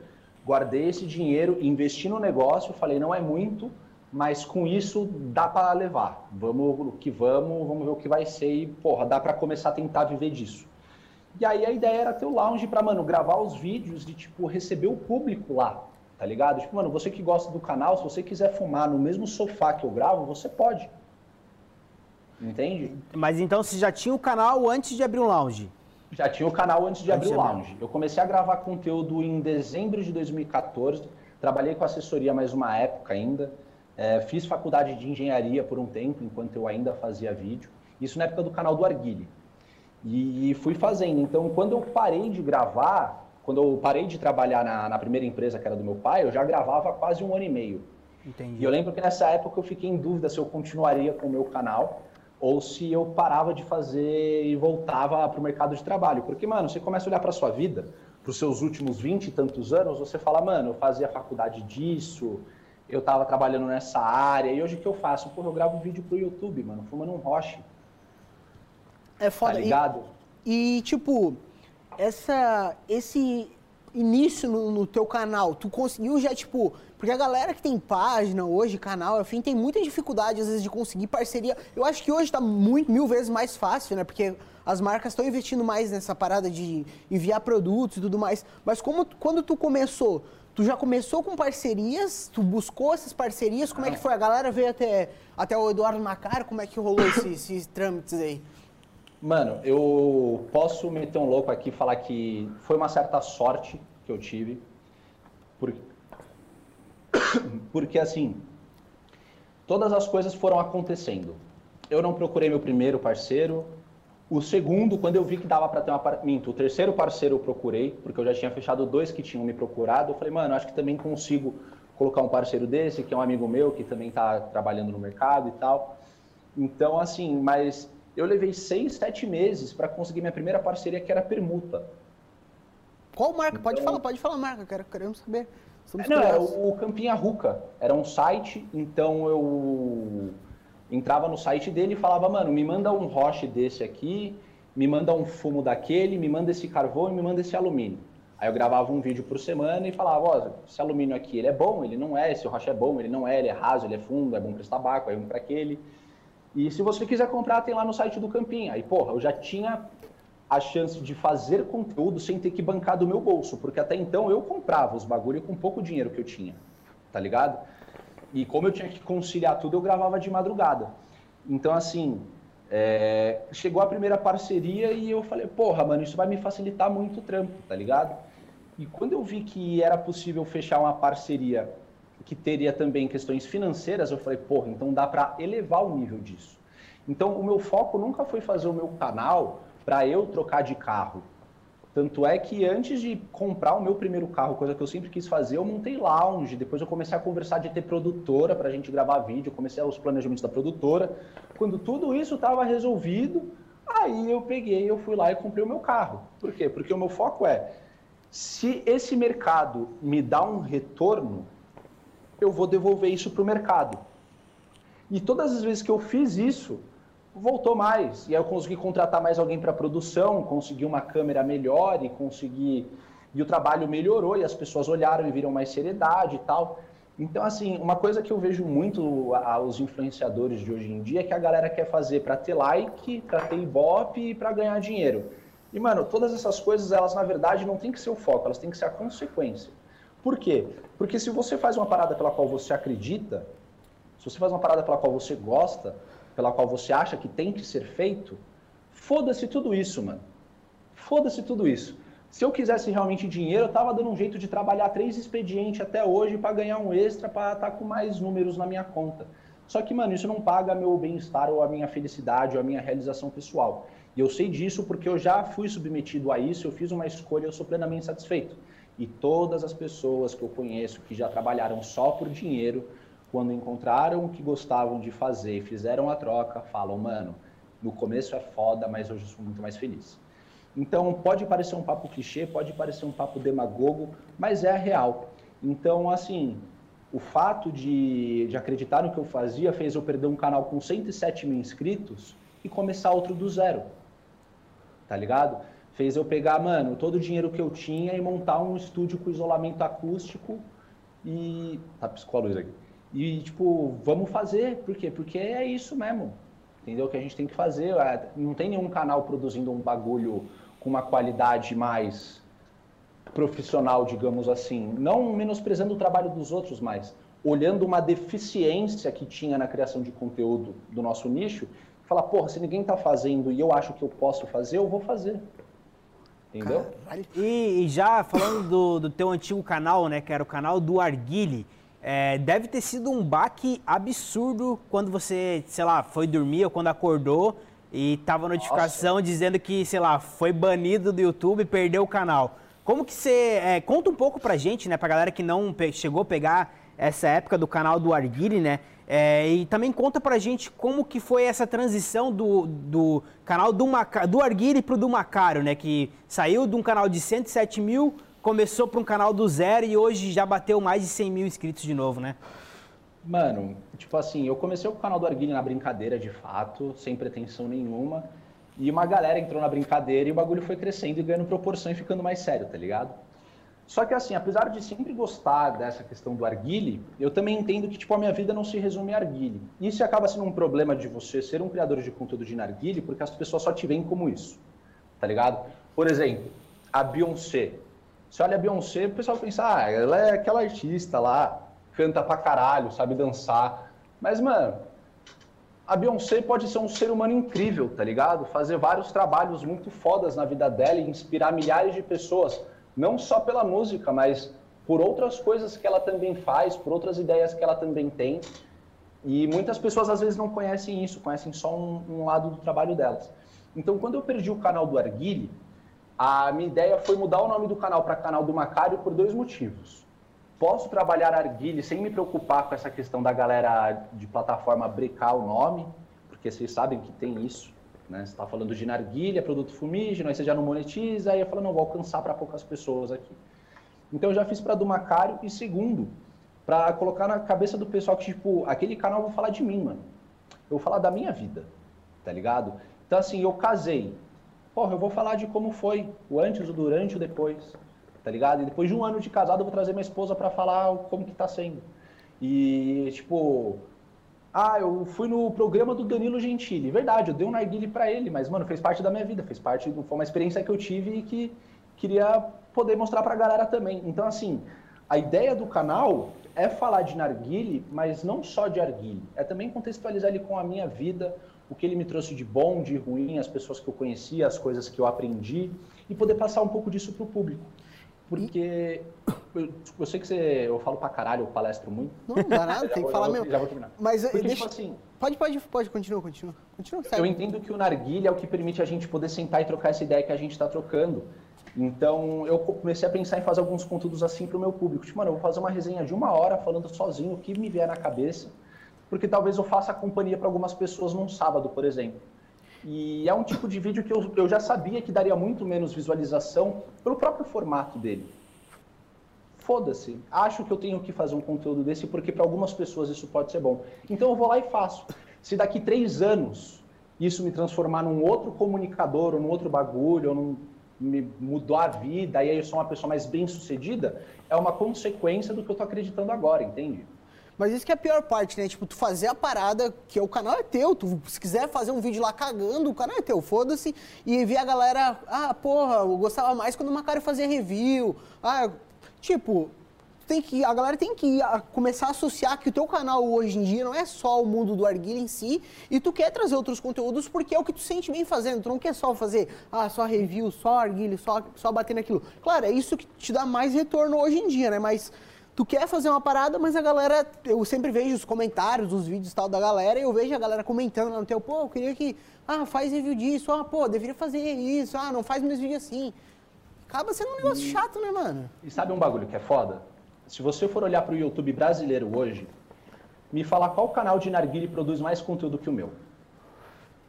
Guardei esse dinheiro, investi no negócio, falei, não é muito, mas com isso dá para levar. Vamos o que vamos, vamos ver o que vai ser e, porra, dá para começar a tentar viver disso. E aí a ideia era ter o lounge para, mano, gravar os vídeos e, tipo, receber o público lá, tá ligado? Tipo, mano, você que gosta do canal, se você quiser fumar no mesmo sofá que eu gravo, você pode. Entende? Mas então você já tinha o canal antes de abrir um lounge? Já tinha o canal antes de Antes abrir o lounge. Eu comecei a gravar conteúdo em dezembro de 2014. Trabalhei com assessoria mais uma época ainda. É, fiz faculdade de engenharia por um tempo, enquanto eu ainda fazia vídeo. Isso na época do canal do Arguile. E, fui fazendo. Então, quando eu parei de gravar, quando eu parei de trabalhar na, na primeira empresa que era do meu pai, eu já gravava quase um ano e meio. Entendi. E eu lembro que nessa época eu fiquei em dúvida se eu continuaria com o meu canal ou se eu parava de fazer e voltava para o mercado de trabalho. Porque, mano, você começa a olhar para sua vida, para os seus últimos 20 e tantos anos, você fala, mano, eu fazia faculdade disso, eu estava trabalhando nessa área, e hoje o que eu faço? Pô, eu gravo vídeo pro YouTube, mano, fumando um roche, É tá foda. E- ligado? E, tipo, essa, esse início no, no teu canal, tu conseguiu já, tipo... Porque a galera que tem página hoje, canal, enfim, tem muita dificuldade, às vezes, de conseguir parceria. Eu acho que hoje tá muito, mil vezes mais fácil, né? Porque as marcas estão investindo mais nessa parada de enviar produtos e tudo mais. Mas como, quando tu começou, tu já começou com parcerias? Tu buscou essas parcerias? Como é que foi? A galera veio até, até o Eduardo Macara? Como é que rolou esses, esses trâmites aí? Mano, eu posso meter um louco aqui e falar que foi uma certa sorte que eu tive. Porque, porque assim, todas as coisas foram acontecendo. Eu não procurei meu primeiro parceiro. O segundo, quando eu vi que dava para ter uma par- minto, o terceiro parceiro eu procurei, porque eu já tinha fechado dois que tinham me procurado. Eu falei, mano, acho que também consigo colocar um parceiro desse, que é um amigo meu, que também está trabalhando no mercado e tal. Então, assim, mas eu levei seis, sete meses para conseguir minha primeira parceria, que era permuta. Qual marca? Pode Então- falar, pode falar marca, quero, queremos saber. Não, era curiosos. o Campinha Ruca. Era um site, então eu entrava no site dele e falava, mano, me manda um roche desse aqui, me manda um fumo daquele, me manda esse carvão e me manda esse alumínio. Aí eu gravava um vídeo por semana e falava, ó, esse alumínio aqui, ele é bom, ele não é, esse roche é bom, ele não é, ele é raso, ele é fundo, é bom para esse tabaco, é bom para aquele. E se você quiser comprar, tem lá no site do Campinha. Aí, porra, eu já tinha a chance de fazer conteúdo sem ter que bancar do meu bolso, porque até então eu comprava os bagulho com pouco dinheiro que eu tinha, tá ligado? E como eu tinha que conciliar tudo, eu gravava de madrugada. Então, assim, é, chegou a primeira parceria e eu falei, porra, mano, isso vai me facilitar muito o trampo, tá ligado? E quando eu vi que era possível fechar uma parceria que teria também questões financeiras, eu falei, porra, então dá para elevar o nível disso. Então, o meu foco nunca foi fazer o meu canal para eu trocar de carro. Tanto é que antes de comprar o meu primeiro carro, coisa que eu sempre quis fazer, eu montei lounge. Depois eu comecei a conversar de ter produtora para a gente gravar vídeo. Comecei os planejamentos da produtora. Quando tudo isso estava resolvido, aí eu peguei, eu fui lá e comprei o meu carro. Por quê? Porque o meu foco é, se esse mercado me dá um retorno, eu vou devolver isso para o mercado. E todas as vezes que eu fiz isso, voltou mais. E aí eu consegui contratar mais alguém para produção, consegui uma câmera melhor e consegui. E o trabalho melhorou e as pessoas olharam e viram mais seriedade e tal. Então, assim, uma coisa que eu vejo muito aos influenciadores de hoje em dia é que a galera quer fazer para ter like, para ter ibope e para ganhar dinheiro. E, mano, todas essas coisas, elas na verdade não tem que ser o foco, elas têm que ser a consequência. Por quê? Porque se você faz uma parada pela qual você acredita, se você faz uma parada pela qual você gosta, pela qual você acha que tem que ser feito, foda-se tudo isso, mano. Foda-se tudo isso. Se eu quisesse realmente dinheiro, eu tava dando um jeito de trabalhar três expedientes até hoje para ganhar um extra, para estar com mais números na minha conta. Só que, mano, isso não paga meu bem-estar ou a minha felicidade ou a minha realização pessoal. E eu sei disso porque eu já fui submetido a isso, eu fiz uma escolha eu sou plenamente satisfeito. E todas as pessoas que eu conheço que já trabalharam só por dinheiro, quando encontraram o que gostavam de fazer e fizeram a troca, falam, mano, no começo é foda, mas hoje eu sou muito mais feliz. Então, pode parecer um papo clichê, pode parecer um papo demagogo, mas é a real. Então, assim, o fato de, de acreditar no que eu fazia fez eu perder um canal com 107 mil inscritos e começar outro do zero. Tá ligado? Fez eu pegar, mano, todo o dinheiro que eu tinha e montar um estúdio com isolamento acústico e. Tá, piscou a luz aqui. E, tipo, vamos fazer. Por quê? Porque é isso mesmo. Entendeu? Que a gente tem que fazer. É, não tem nenhum canal produzindo um bagulho com uma qualidade mais profissional, digamos assim. Não menosprezando o trabalho dos outros, mas olhando uma deficiência que tinha na criação de conteúdo do nosso nicho, falar, porra, se ninguém está fazendo e eu acho que eu posso fazer, eu vou fazer. Entendeu? E, e, já falando do, do teu antigo canal, né, que era o canal do Arguile, é, deve ter sido um baque absurdo quando você, sei lá, foi dormir ou quando acordou e tava a notificação Nossa. dizendo que, sei lá, foi banido do YouTube e perdeu o canal. Como que você. É, conta um pouco pra gente, né, pra galera que não chegou a pegar essa época do canal do Arguile, né? É, e também conta pra gente como que foi essa transição do, do canal do, Maca, do Arguile pro do Macário, né? Que saiu de um canal de 107 mil começou para um canal do zero e hoje já bateu mais de 100 mil inscritos de novo, né? Mano, tipo assim, eu comecei o canal do Arguilho na brincadeira de fato, sem pretensão nenhuma. E uma galera entrou na brincadeira e o bagulho foi crescendo e ganhando proporção e ficando mais sério, tá ligado? Só que assim, apesar de sempre gostar dessa questão do arguile, eu também entendo que tipo a minha vida não se resume a arguile. Isso acaba sendo um problema de você ser um criador de conteúdo de narguile, porque as pessoas só te veem como isso. Tá ligado? Por exemplo, a Beyoncé, você olha a Beyoncé, o pessoal pensa, ah, ela é aquela artista lá, canta pra caralho, sabe dançar. Mas, mano, a Beyoncé pode ser um ser humano incrível, tá ligado? Fazer vários trabalhos muito fodas na vida dela e inspirar milhares de pessoas, não só pela música, mas por outras coisas que ela também faz, por outras ideias que ela também tem. E muitas pessoas às vezes não conhecem isso, conhecem só um, um lado do trabalho delas. Então, quando eu perdi o canal do Arguile, a minha ideia foi mudar o nome do canal para canal do Macário por dois motivos. Posso trabalhar arguile sem me preocupar com essa questão da galera de plataforma brecar o nome, porque vocês sabem que tem isso. Né? Você está falando de narguilha, produto fumígeno, aí você já não monetiza, aí eu falo, não, vou alcançar para poucas pessoas aqui. Então eu já fiz para do Macário e segundo, para colocar na cabeça do pessoal que, tipo, aquele canal eu vou falar de mim, mano. Eu vou falar da minha vida, tá ligado? Então, assim, eu casei, Porra, eu vou falar de como foi, o antes, o durante, o depois, tá ligado? E depois de um ano de casado, eu vou trazer minha esposa para falar como que tá sendo. E, tipo, ah, eu fui no programa do Danilo Gentili. Verdade, eu dei um narguile para ele, mas, mano, fez parte da minha vida, fez parte, foi uma experiência que eu tive e que queria poder mostrar pra galera também. Então, assim, a ideia do canal é falar de narguile, mas não só de arguile. É também contextualizar ele com a minha vida, o que ele me trouxe de bom, de ruim, as pessoas que eu conhecia, as coisas que eu aprendi e poder passar um pouco disso para o público. Porque eu, eu, sei que você, eu falo pra caralho, eu palestro muito. Não, não dá nada, tem que falar mesmo. Já vou terminar. Mas Porque, deixa, tipo assim, pode, pode, pode, continua, continua. continua eu entendo que o narguilha é o que permite a gente poder sentar e trocar essa ideia que a gente está trocando. Então, eu comecei a pensar em fazer alguns conteúdos assim para o meu público. Tipo, mano, eu vou fazer uma resenha de uma hora falando sozinho o que me vier na cabeça porque talvez eu faça companhia para algumas pessoas num sábado, por exemplo. E é um tipo de vídeo que eu, eu já sabia que daria muito menos visualização pelo próprio formato dele. Foda-se, acho que eu tenho que fazer um conteúdo desse porque para algumas pessoas isso pode ser bom. Então eu vou lá e faço. Se daqui três anos isso me transformar num outro comunicador, ou num outro bagulho, ou num, me mudou a vida, e aí eu sou uma pessoa mais bem sucedida, é uma consequência do que eu estou acreditando agora, entende? Mas isso que é a pior parte, né? Tipo, tu fazer a parada, que o canal é teu. Tu, se quiser fazer um vídeo lá cagando, o canal é teu, foda-se. E ver a galera, ah, porra, eu gostava mais quando o Macário fazia review. Ah, tipo, tem que, a galera tem que começar a associar que o teu canal hoje em dia não é só o mundo do arguilha em si, e tu quer trazer outros conteúdos porque é o que tu sente bem fazendo. Tu não quer só fazer, ah, só review, só arguilha, só, só bater naquilo. Claro, é isso que te dá mais retorno hoje em dia, né? Mas tu quer fazer uma parada, mas a galera, eu sempre vejo os comentários, os vídeos tal da galera, e eu vejo a galera comentando lá no teu, pô, eu queria que, ah, faz review disso, ah, pô, deveria fazer isso, ah, não faz meus vídeos assim. Acaba sendo um negócio e, chato, né, mano? E sabe um bagulho que é foda? Se você for olhar pro YouTube brasileiro hoje, me falar qual canal de narguile produz mais conteúdo que o meu.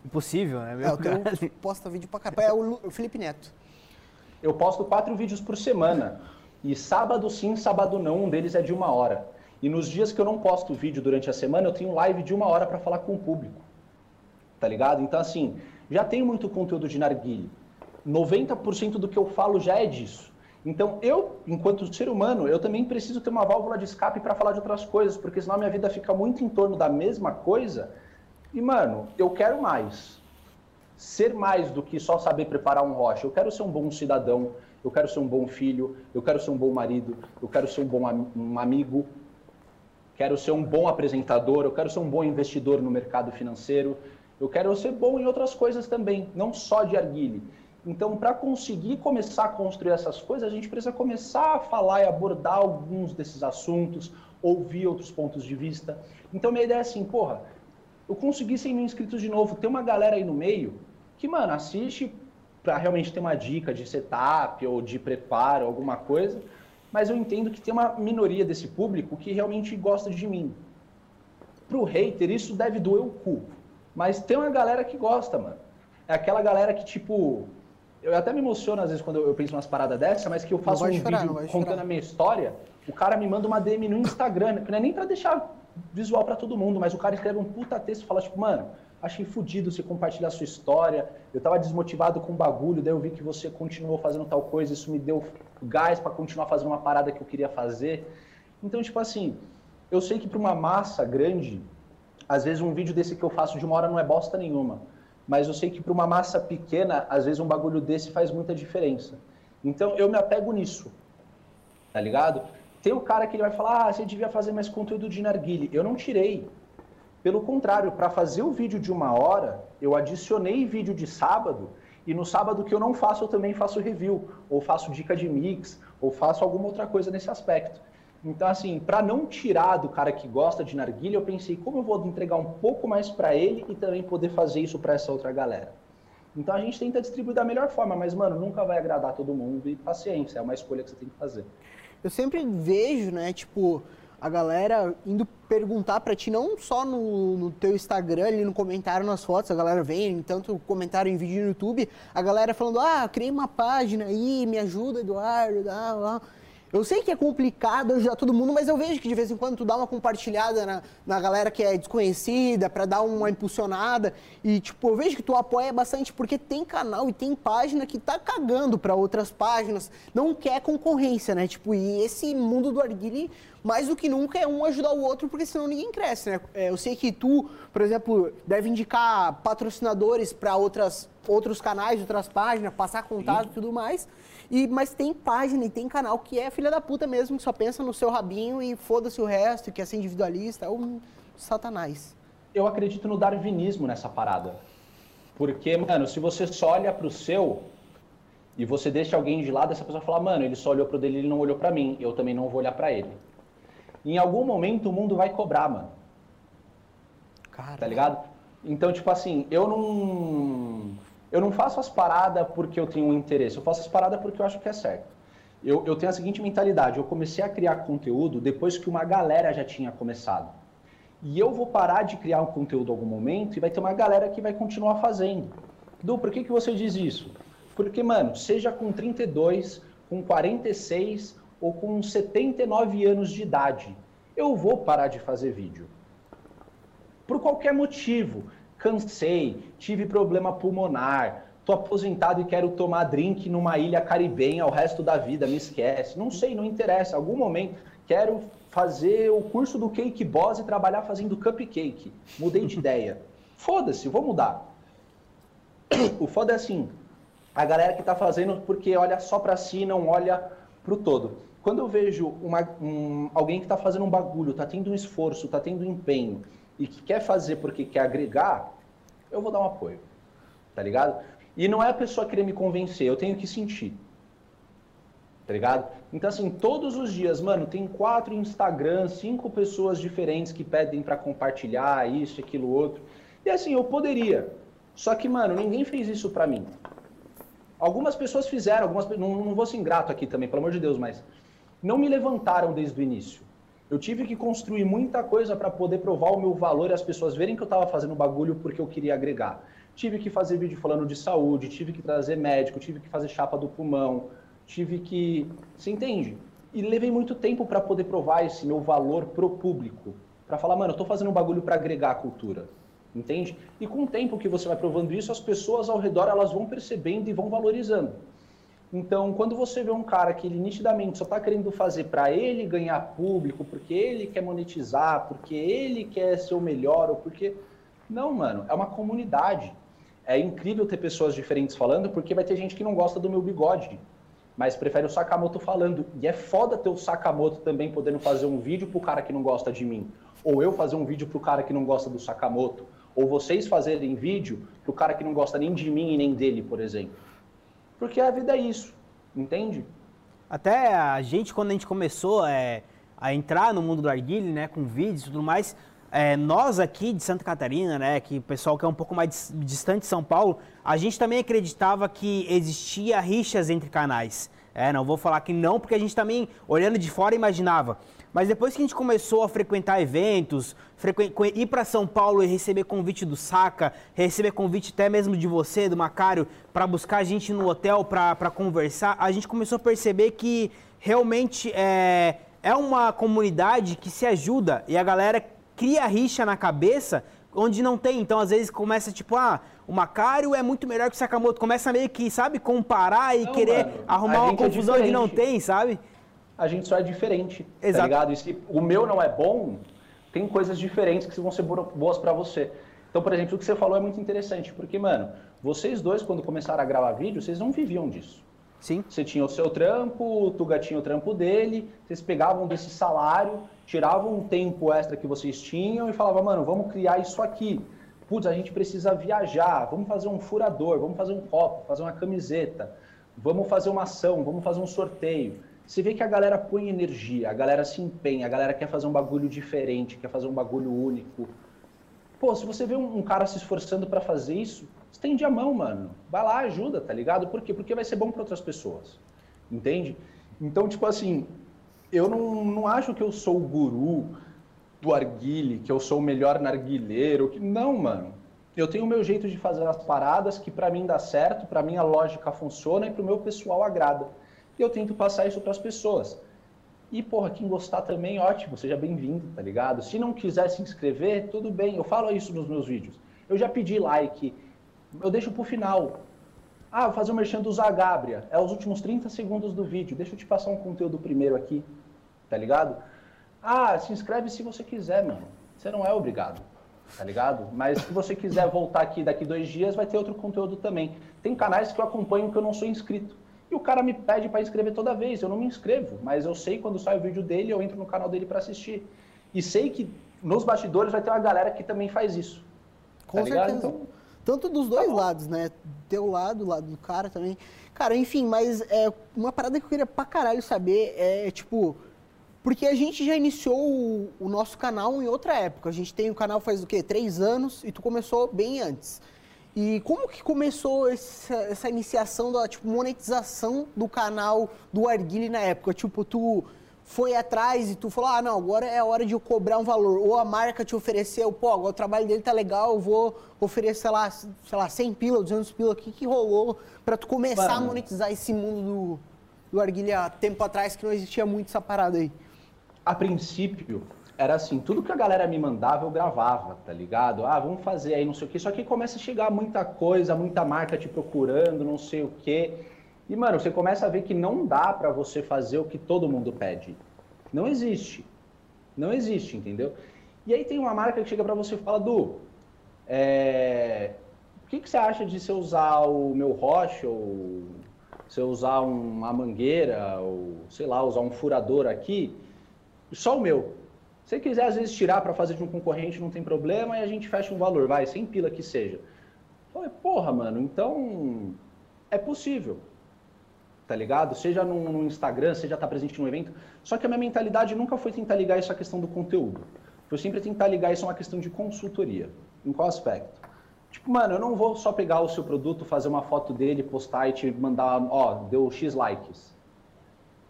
Impossível, né? Meu é, o teu posta vídeo pra caralho. É o Felipe Neto. Eu posto quatro vídeos por semana. E sábado sim, sábado não, um deles é de uma hora. E nos dias que eu não posto vídeo durante a semana, eu tenho live de uma hora para falar com o público. Tá ligado? Então, assim, já tem muito conteúdo de narguile. 90% do que eu falo já é disso. Então, eu, enquanto ser humano, eu também preciso ter uma válvula de escape para falar de outras coisas, porque senão a minha vida fica muito em torno da mesma coisa. E, mano, eu quero mais. Ser mais do que só saber preparar um rocha. Eu quero ser um bom cidadão, eu quero ser um bom filho, eu quero ser um bom marido, eu quero ser um bom am um amigo, quero ser um bom apresentador, eu quero ser um bom investidor no mercado financeiro, eu quero ser bom em outras coisas também, não só de arguile. Então, para conseguir começar a construir essas coisas, a gente precisa começar a falar e abordar alguns desses assuntos, ouvir outros pontos de vista. Então, minha ideia é assim, porra, eu consegui 100 mil inscritos de novo, tem uma galera aí no meio que, mano, assiste para realmente ter uma dica de setup ou de preparo, alguma coisa, mas eu entendo que tem uma minoria desse público que realmente gosta de mim. Pro hater, isso deve doer o cu. Mas tem uma galera que gosta, mano. É aquela galera que, tipo, eu até me emociono às vezes quando eu penso umas paradas dessa, mas que eu faço um chorar, vídeo contando a minha história, o cara me manda uma DM no Instagram, que não é nem para deixar visual para todo mundo, mas o cara escreve um puta texto e fala tipo, mano, achei fodido você compartilhar sua história, eu tava desmotivado com o bagulho, daí eu vi que você continuou fazendo tal coisa, isso me deu gás para continuar fazendo uma parada que eu queria fazer. Então, tipo assim, eu sei que para uma massa grande, às vezes um vídeo desse que eu faço de uma hora não é bosta nenhuma mas eu sei que para uma massa pequena, às vezes um bagulho desse faz muita diferença. Então eu me apego nisso, tá ligado? Tem o cara que ele vai falar, ah, você devia fazer mais conteúdo de narguile. Eu não tirei. Pelo contrário, para fazer o vídeo de uma hora, eu adicionei vídeo de sábado, e no sábado que eu não faço, eu também faço review, ou faço dica de mix, ou faço alguma outra coisa nesse aspecto. Então, assim, para não tirar do cara que gosta de narguilha, eu pensei como eu vou entregar um pouco mais para ele e também poder fazer isso para essa outra galera. Então a gente tenta distribuir da melhor forma, mas, mano, nunca vai agradar todo mundo e paciência, é uma escolha que você tem que fazer. Eu sempre vejo, né, tipo, a galera indo perguntar para ti, não só no, no, teu Instagram, ali no comentário nas fotos, a galera vem, tanto comentário em vídeo no YouTube, a galera falando, ah, criei uma página aí, me ajuda, Eduardo, dá, lá. Eu sei que é complicado ajudar todo mundo, mas eu vejo que de vez em quando tu dá uma compartilhada na, na galera que é desconhecida, para dar uma impulsionada. E, tipo, eu vejo que tu apoia bastante, porque tem canal e tem página que tá cagando para outras páginas, não quer concorrência, né? Tipo, e esse mundo do arguile, mais do que nunca, é um ajudar o outro, porque senão ninguém cresce, né? É, eu sei que tu, por exemplo, deve indicar patrocinadores para outras outros canais, outras páginas, passar contato e tudo mais. E, mas tem página e tem canal que é filha da puta mesmo, que só pensa no seu rabinho e foda-se o resto, que é ser individualista, é um satanás. Eu acredito no darwinismo nessa parada. Porque, mano, se você só olha pro seu e você deixa alguém de lado, essa pessoa fala, mano, ele só olhou pro dele, ele não olhou para mim, eu também não vou olhar para ele. Em algum momento o mundo vai cobrar, mano. Cara. Tá ligado? Então, tipo assim, eu não eu não faço as paradas porque eu tenho um interesse, eu faço as paradas porque eu acho que é certo. Eu, eu tenho a seguinte mentalidade: eu comecei a criar conteúdo depois que uma galera já tinha começado. E eu vou parar de criar um conteúdo em algum momento e vai ter uma galera que vai continuar fazendo. Du, por que, que você diz isso? Porque, mano, seja com 32, com 46 ou com 79 anos de idade, eu vou parar de fazer vídeo. Por qualquer motivo cansei, tive problema pulmonar, tô aposentado e quero tomar drink numa ilha caribenha o resto da vida, me esquece. Não sei, não interessa. Algum momento quero fazer o curso do Cake Boss e trabalhar fazendo cupcake. Mudei de ideia. Foda-se, vou mudar. O foda é assim, a galera que tá fazendo porque olha só para si, não olha pro todo. Quando eu vejo uma, um, alguém que está fazendo um bagulho, está tendo um esforço, está tendo um empenho, e que quer fazer porque quer agregar, eu vou dar um apoio. Tá ligado? E não é a pessoa querer me convencer, eu tenho que sentir. Tá ligado? Então, assim, todos os dias, mano, tem quatro Instagram, cinco pessoas diferentes que pedem para compartilhar isso, aquilo, outro. E assim, eu poderia. Só que, mano, ninguém fez isso para mim. Algumas pessoas fizeram, algumas não, não vou ser ingrato aqui também, pelo amor de Deus, mas não me levantaram desde o início. Eu tive que construir muita coisa para poder provar o meu valor e as pessoas verem que eu estava fazendo bagulho porque eu queria agregar. Tive que fazer vídeo falando de saúde, tive que trazer médico, tive que fazer chapa do pulmão, tive que. Você entende? E levei muito tempo para poder provar esse meu valor pro público. Para falar, mano, eu tô fazendo um bagulho para agregar a cultura. Entende? E com o tempo que você vai provando isso, as pessoas ao redor elas vão percebendo e vão valorizando. Então, quando você vê um cara que ele nitidamente só está querendo fazer para ele ganhar público, porque ele quer monetizar, porque ele quer ser o melhor, ou porque. Não, mano, é uma comunidade. É incrível ter pessoas diferentes falando, porque vai ter gente que não gosta do meu bigode, mas prefere o Sakamoto falando. E é foda ter o Sakamoto também podendo fazer um vídeo pro cara que não gosta de mim. Ou eu fazer um vídeo pro cara que não gosta do Sakamoto. Ou vocês fazerem vídeo pro cara que não gosta nem de mim e nem dele, por exemplo. Porque a vida é isso, entende? Até a gente, quando a gente começou é, a entrar no mundo do arguile, né, com vídeos e tudo mais, é, nós aqui de Santa Catarina, né, que o pessoal que é um pouco mais distante de São Paulo, a gente também acreditava que existia rixas entre canais. É, não vou falar que não, porque a gente também, olhando de fora, imaginava. Mas depois que a gente começou a frequentar eventos, frequ... ir para São Paulo e receber convite do Saca, receber convite até mesmo de você, do Macário, para buscar a gente no hotel para conversar, a gente começou a perceber que realmente é, é uma comunidade que se ajuda e a galera cria rixa na cabeça onde não tem. Então, às vezes, começa tipo, ah, o Macário é muito melhor que o Sakamoto. Começa meio que, sabe, comparar e não, querer mano, arrumar uma é confusão é onde não tem, sabe? A gente só é diferente, tá Exato. tá ligado? E se o meu não é bom, tem coisas diferentes que vão ser boas para você. Então, por exemplo, o que você falou é muito interessante, porque, mano, vocês dois, quando começaram a gravar vídeo, vocês não viviam disso. Sim. Você tinha o seu trampo, o Tuga tinha o trampo dele, vocês pegavam desse salário, tiravam um tempo extra que vocês tinham e falavam, mano, vamos criar isso aqui. Putz, a gente precisa viajar, vamos fazer um furador, vamos fazer um copo, fazer uma camiseta, vamos fazer uma ação, vamos fazer um sorteio. Você vê que a galera põe energia, a galera se empenha, a galera quer fazer um bagulho diferente, quer fazer um bagulho único. Pô, se você vê um, um cara se esforçando para fazer isso, estende a mão, mano. Vai lá, ajuda, tá ligado? Por quê? Porque vai ser bom para outras pessoas. Entende? Então, tipo assim, eu não, não acho que eu sou o guru do arguile, que eu sou o melhor narguileiro. Que... Não, mano. Eu tenho o meu jeito de fazer as paradas que para mim dá certo, para mim a lógica funciona e pro meu pessoal agrada e eu tento passar isso para as pessoas. E, porra, quem gostar também, ótimo, seja bem-vindo, tá ligado? Se não quiser se inscrever, tudo bem, eu falo isso nos meus vídeos. Eu já pedi like, eu deixo pro final. Ah, vou fazer o um merchan do Zagabria, é os últimos 30 segundos do vídeo, deixa eu te passar um conteúdo primeiro aqui, tá ligado? Ah, se inscreve se você quiser, mano. Você não é obrigado, tá ligado? Mas se você quiser voltar aqui daqui dois dias, vai ter outro conteúdo também. Tem canais que eu acompanho que eu não sou inscrito. E o cara me pede para inscrever toda vez. Eu não me inscrevo, mas eu sei quando sai o vídeo dele, eu entro no canal dele para assistir. E sei que nos bastidores vai ter uma galera que também faz isso. Com tá certeza. Então, Tanto dos dois tá lados, né? Teu lado, o lado do cara também. Cara, enfim, mas é, uma parada que eu queria pra caralho saber é, tipo, porque a gente já iniciou o, o, nosso canal em outra época. A gente tem o canal faz o quê? Três anos e tu começou bem antes. E como que começou essa, essa iniciação da tipo, monetização do canal do Arguile na época? Tipo, tu foi atrás e tu falou, ah, não, agora é a hora de eu cobrar um valor. Ou a marca te ofereceu, pô, agora o trabalho dele tá legal, eu vou oferecer lá, sei lá, 100 pila, 200 pila. O que que rolou para tu começar Mano. a monetizar esse mundo do, do Arguile há tempo atrás que não existia muito essa parada aí? A princípio, era assim, tudo que a galera me mandava eu gravava, tá ligado? Ah, vamos fazer aí, não sei o quê. Só que começa a chegar muita coisa, muita marca te procurando, não sei o quê. E, mano, você começa a ver que não dá para você fazer o que todo mundo pede. Não existe. Não existe, entendeu? E aí tem uma marca que chega para você e fala, Du, é... o que, que você acha de você usar o meu rocha ou você usar uma mangueira ou, sei lá, usar um furador aqui? Só o meu. Se quiser, às vezes, tirar para fazer de um concorrente, não tem problema, e a gente fecha um valor, vai, sem pila que seja. Falei, porra, mano, então é possível. Tá ligado? Seja no, no Instagram, seja estar tá presente no evento. Só que a minha mentalidade nunca foi tentar ligar isso à questão do conteúdo. Foi sempre tentar ligar isso a uma questão de consultoria. Em qual aspecto? Tipo, mano, eu não vou só pegar o seu produto, fazer uma foto dele, postar e te mandar, ó, deu X likes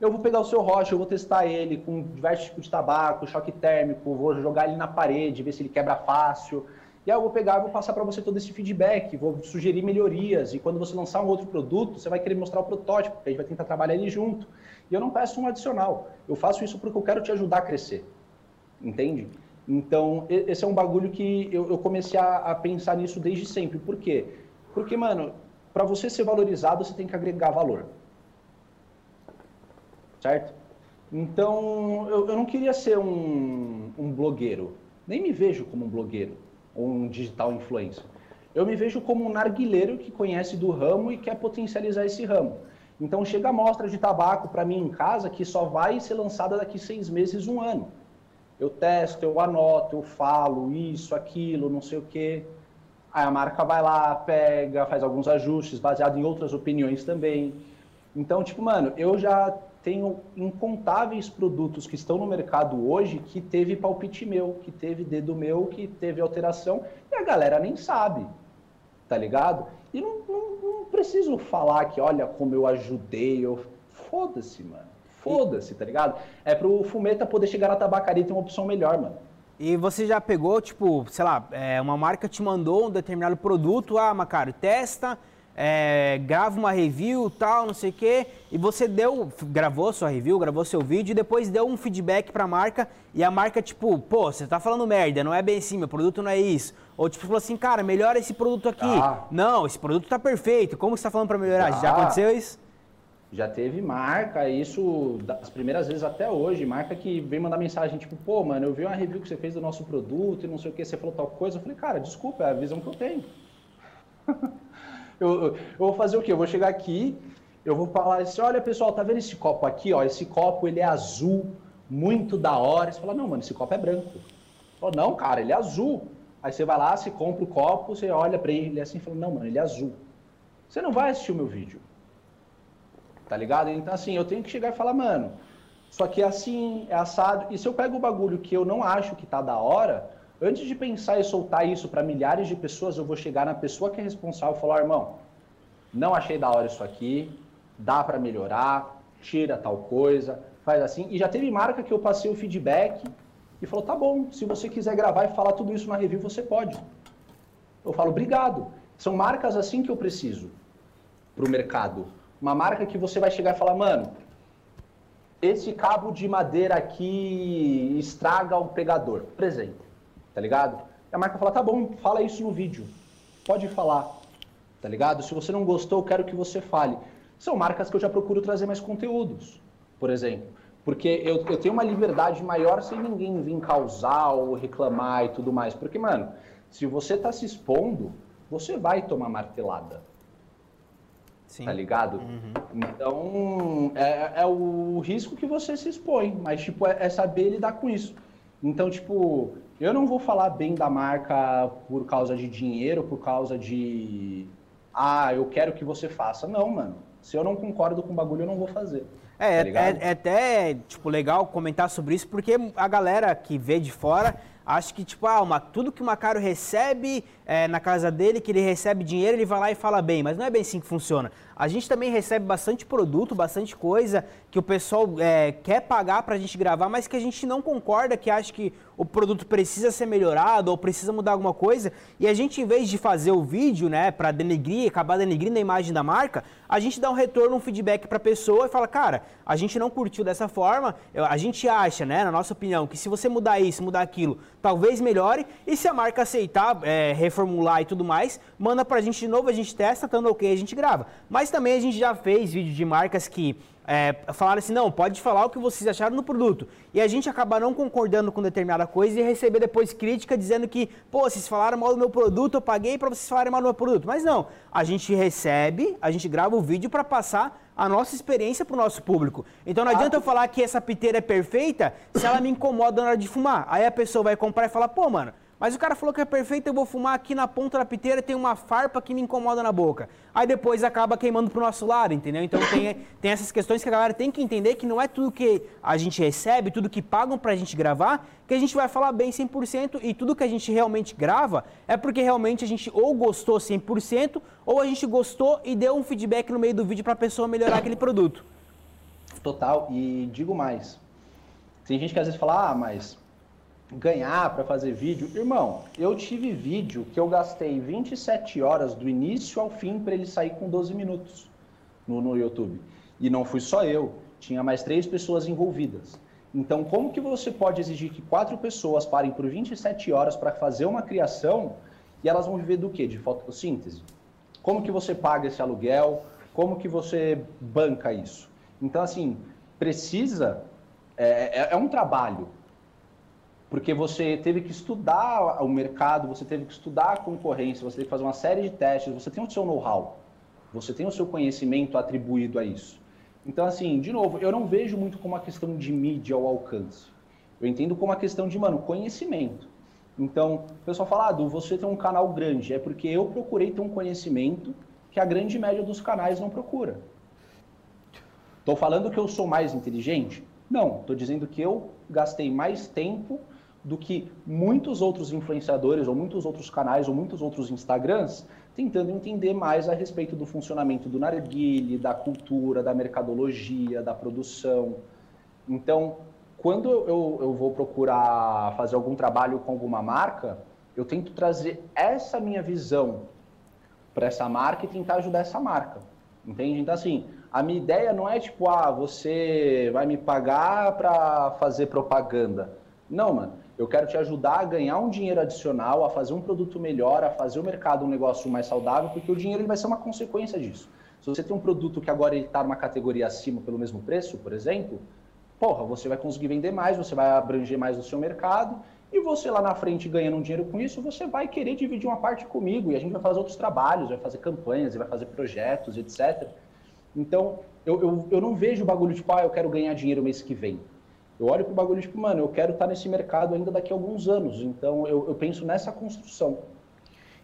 eu vou pegar o seu rocha, eu vou testar ele com diversos tipos de tabaco, choque térmico, vou jogar ele na parede, ver se ele quebra fácil. E aí eu vou pegar e vou passar para você todo esse feedback, vou sugerir melhorias. E quando você lançar um outro produto, você vai querer mostrar o protótipo, porque a gente vai tentar trabalhar ele junto. E eu não peço um adicional. Eu faço isso porque eu quero te ajudar a crescer. Entende? Então, esse é um bagulho que eu, comecei a, a pensar nisso desde sempre. Por quê? Porque, mano, para você ser valorizado, você tem que agregar valor. Certo? Então, eu, eu não queria ser um, um blogueiro. Nem me vejo como um blogueiro ou um digital influencer. Eu me vejo como um narguileiro que conhece do ramo e quer potencializar esse ramo. Então chega a amostra de tabaco para mim em casa que só vai ser lançada daqui seis meses, um ano. Eu testo, eu anoto, eu falo isso, aquilo, não sei o quê. Aí a marca vai lá, pega, faz alguns ajustes baseado em outras opiniões também. Então, tipo, mano, eu já tenho incontáveis produtos que estão no mercado hoje que teve palpite meu, que teve dedo meu, que teve alteração e a galera nem sabe, tá ligado? E não, não, não preciso falar que, olha como eu ajudei, eu... foda-se, mano, foda-se, tá ligado? É pro fumeta poder chegar na tabacaria e ter uma opção melhor, mano. E você já pegou, tipo, sei lá, é, uma marca te mandou um determinado produto, ah, Macário, testa, é, grava uma review, tal, não sei o quê, e você deu, gravou sua review, gravou seu vídeo e depois deu um feedback para a marca e a marca tipo, pô, você tá falando merda, não é bem assim, meu produto não é isso. Ou tipo, falou assim, cara, melhora esse produto aqui. Ah. Não, esse produto tá perfeito. Como você tá falando para melhorar? Ah. Já aconteceu isso? Já teve marca, isso das primeiras vezes até hoje, marca que vem mandar mensagem tipo, pô, mano, eu vi uma review que você fez do nosso produto e não sei o que, você falou tal coisa. Eu falei, cara, desculpa, é a visão que eu tenho. eu, eu, vou fazer o quê? Eu vou chegar aqui, eu vou falar assim, olha pessoal, tá vendo esse copo aqui? Ó, esse copo ele é azul, muito da hora. Você fala, não, mano, esse copo é branco. Fala, não, cara, ele é azul. Aí você vai lá, você compra o copo, você olha para ele assim e fala, não, mano, ele é azul. Você não vai assistir o meu vídeo. Tá ligado? Então, assim, eu tenho que chegar e falar, mano, só que é assim, é assado. E se eu pego o bagulho que eu não acho que tá da hora, Antes de pensar e soltar isso para milhares de pessoas, eu vou chegar na pessoa que é responsável e falar, irmão, não achei da hora isso aqui, dá para melhorar, tira tal coisa, faz assim. E já teve marca que eu passei o feedback e falou, tá bom, se você quiser gravar e falar tudo isso na review, você pode. Eu falo, obrigado. São marcas assim que eu preciso para o mercado. Uma marca que você vai chegar e falar, mano, esse cabo de madeira aqui estraga o pegador. Presente tá ligado? E a marca fala, tá bom, fala isso no vídeo. Pode falar, tá ligado? Se você não gostou, eu quero que você fale. São marcas que eu já procuro trazer mais conteúdos, por exemplo. Porque eu, eu tenho uma liberdade maior sem ninguém vir causar ou reclamar e tudo mais. Porque, mano, se você tá se expondo, você vai tomar martelada. Sim. Tá ligado? Uhum. Então, é, é, o risco que você se expõe. Mas, tipo, é, é saber lidar com isso. Então, tipo, eu não vou falar bem da marca por causa de dinheiro, por causa de. Ah, eu quero que você faça. Não, mano. Se eu não concordo com o bagulho, eu não vou fazer. É, tá é, é, até, tipo, legal comentar sobre isso, porque a galera que vê de fora acha que, tipo, ah, uma, tudo que o Macaro recebe é, na casa dele, que ele recebe dinheiro, ele vai lá e fala bem. Mas não é bem assim que funciona. A gente também recebe bastante produto, bastante coisa que o pessoal é, quer pagar pra gente gravar, mas que a gente não concorda, que acha que o produto precisa ser melhorado ou precisa mudar alguma coisa. E a gente, em vez de fazer o vídeo, né, pra denegrir, acabar denegrindo a imagem da marca, a gente dá um retorno, um feedback pra pessoa e fala, cara, a gente não curtiu dessa forma, a gente acha, né, na nossa opinião, que se você mudar isso, mudar aquilo, talvez melhore. E se a marca aceitar, é, reformular e tudo mais, manda pra gente de novo, a gente testa, estando ok, a gente grava. Mas também a gente já fez vídeo de marcas que é, falaram assim, não, pode falar o que vocês acharam no produto. E a gente acabar não concordando com determinada coisa e receber depois crítica dizendo que, pô, vocês falaram mal do meu produto, eu paguei para vocês falarem mal do meu produto. Mas não, a gente recebe, a gente grava o vídeo para passar a nossa experiência para o nosso público. Então não adianta eu falar que essa piteira é perfeita se ela me incomoda na hora de fumar. Aí a pessoa vai comprar e falar, pô, mano, mas o cara falou que é perfeito, eu vou fumar aqui na ponta da piteira, tem uma farpa que me incomoda na boca. Aí depois acaba queimando pro nosso lado, entendeu? Então tem, tem essas questões que a galera tem que entender que não é tudo que a gente recebe, tudo que pagam pra gente gravar, que a gente vai falar bem 100% e tudo que a gente realmente grava é porque realmente a gente ou gostou 100% ou a gente gostou e deu um feedback no meio do vídeo pra pessoa melhorar aquele produto. Total, e digo mais. Tem gente que às vezes fala, ah, mas ganhar para fazer vídeo. Irmão, eu tive vídeo que eu gastei 27 horas do início ao fim para ele sair com 12 minutos no, no YouTube. E não fui só eu, tinha mais três pessoas envolvidas. Então, como que você pode exigir que quatro pessoas parem por 27 horas para fazer uma criação e elas vão viver do quê? De fotossíntese? Como que você paga esse aluguel? Como que você banca isso? Então, assim, precisa... É, é, é um trabalho, porque você teve que estudar o mercado, você teve que estudar a concorrência, você teve que fazer uma série de testes, você tem o seu know-how, você tem o seu conhecimento atribuído a isso. Então, assim, de novo, eu não vejo muito como uma questão de mídia ou alcance. Eu entendo como uma questão de, mano, conhecimento. Então, o pessoal fala, ah, você tem um canal grande. É porque eu procurei ter um conhecimento que a grande média dos canais não procura. Estou falando que eu sou mais inteligente? Não, estou dizendo que eu gastei mais tempo do que muitos outros influenciadores, ou muitos outros canais, ou muitos outros Instagrams tentando entender mais a respeito do funcionamento do narguile, da cultura, da mercadologia, da produção. Então, quando eu, eu vou procurar fazer algum trabalho com alguma marca, eu tento trazer essa minha visão para essa marca e tentar ajudar essa marca. Entende? Então, assim, a minha ideia não é tipo, ah, você vai me pagar para fazer propaganda. Não, mano eu quero te ajudar a ganhar um dinheiro adicional, a fazer um produto melhor, a fazer o mercado um negócio mais saudável, porque o dinheiro ele vai ser uma consequência disso. Se você tem um produto que agora está numa categoria acima pelo mesmo preço, por exemplo, porra, você vai conseguir vender mais, você vai abranger mais o seu mercado, e você lá na frente ganhando um dinheiro com isso, você vai querer dividir uma parte comigo, e a gente vai fazer outros trabalhos, vai fazer campanhas, vai fazer projetos, etc. Então, eu, eu, eu não vejo o bagulho tipo, ah, eu quero ganhar dinheiro mês que vem. Eu olho para o bagulho tipo, mano, eu quero estar tá nesse mercado ainda daqui a alguns anos. Então eu, eu penso nessa construção.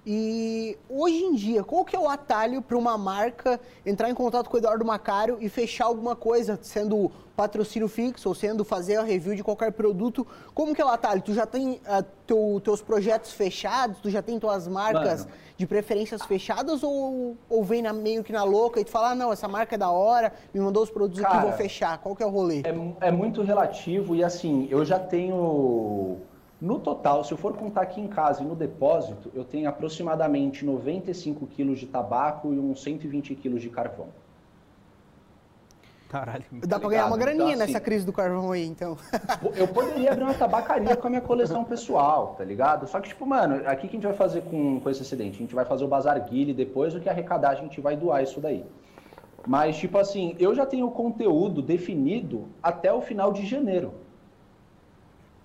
E hoje em dia, qual que é o atalho para uma marca entrar em contato com o Eduardo Macário e fechar alguma coisa, sendo patrocínio fixo ou sendo fazer a review de qualquer produto? Como que é o atalho? Tu já tem uh, teu, teus projetos fechados? Tu já tem tuas marcas Mano. de preferências fechadas ou, ou vem na, meio que na louca e tu fala, ah, não, essa marca é da hora, me mandou os produtos Cara, aqui, vou fechar. Qual que é o rolê? É, é muito relativo e assim, eu já tenho no total, se eu for contar aqui em casa e no depósito, eu tenho aproximadamente 95 quilos de tabaco e uns 120 quilos de carvão. Caralho. Dá pra ganhar uma graninha então, assim, nessa crise do carvão aí, então. Eu poderia abrir uma tabacaria com a minha coleção pessoal, tá ligado? Só que, tipo, mano, aqui que a gente vai fazer com, com esse acidente? A gente vai fazer o Bazar Guile depois, o que arrecadar a gente vai doar isso daí. Mas, tipo assim, eu já tenho o conteúdo definido até o final de janeiro.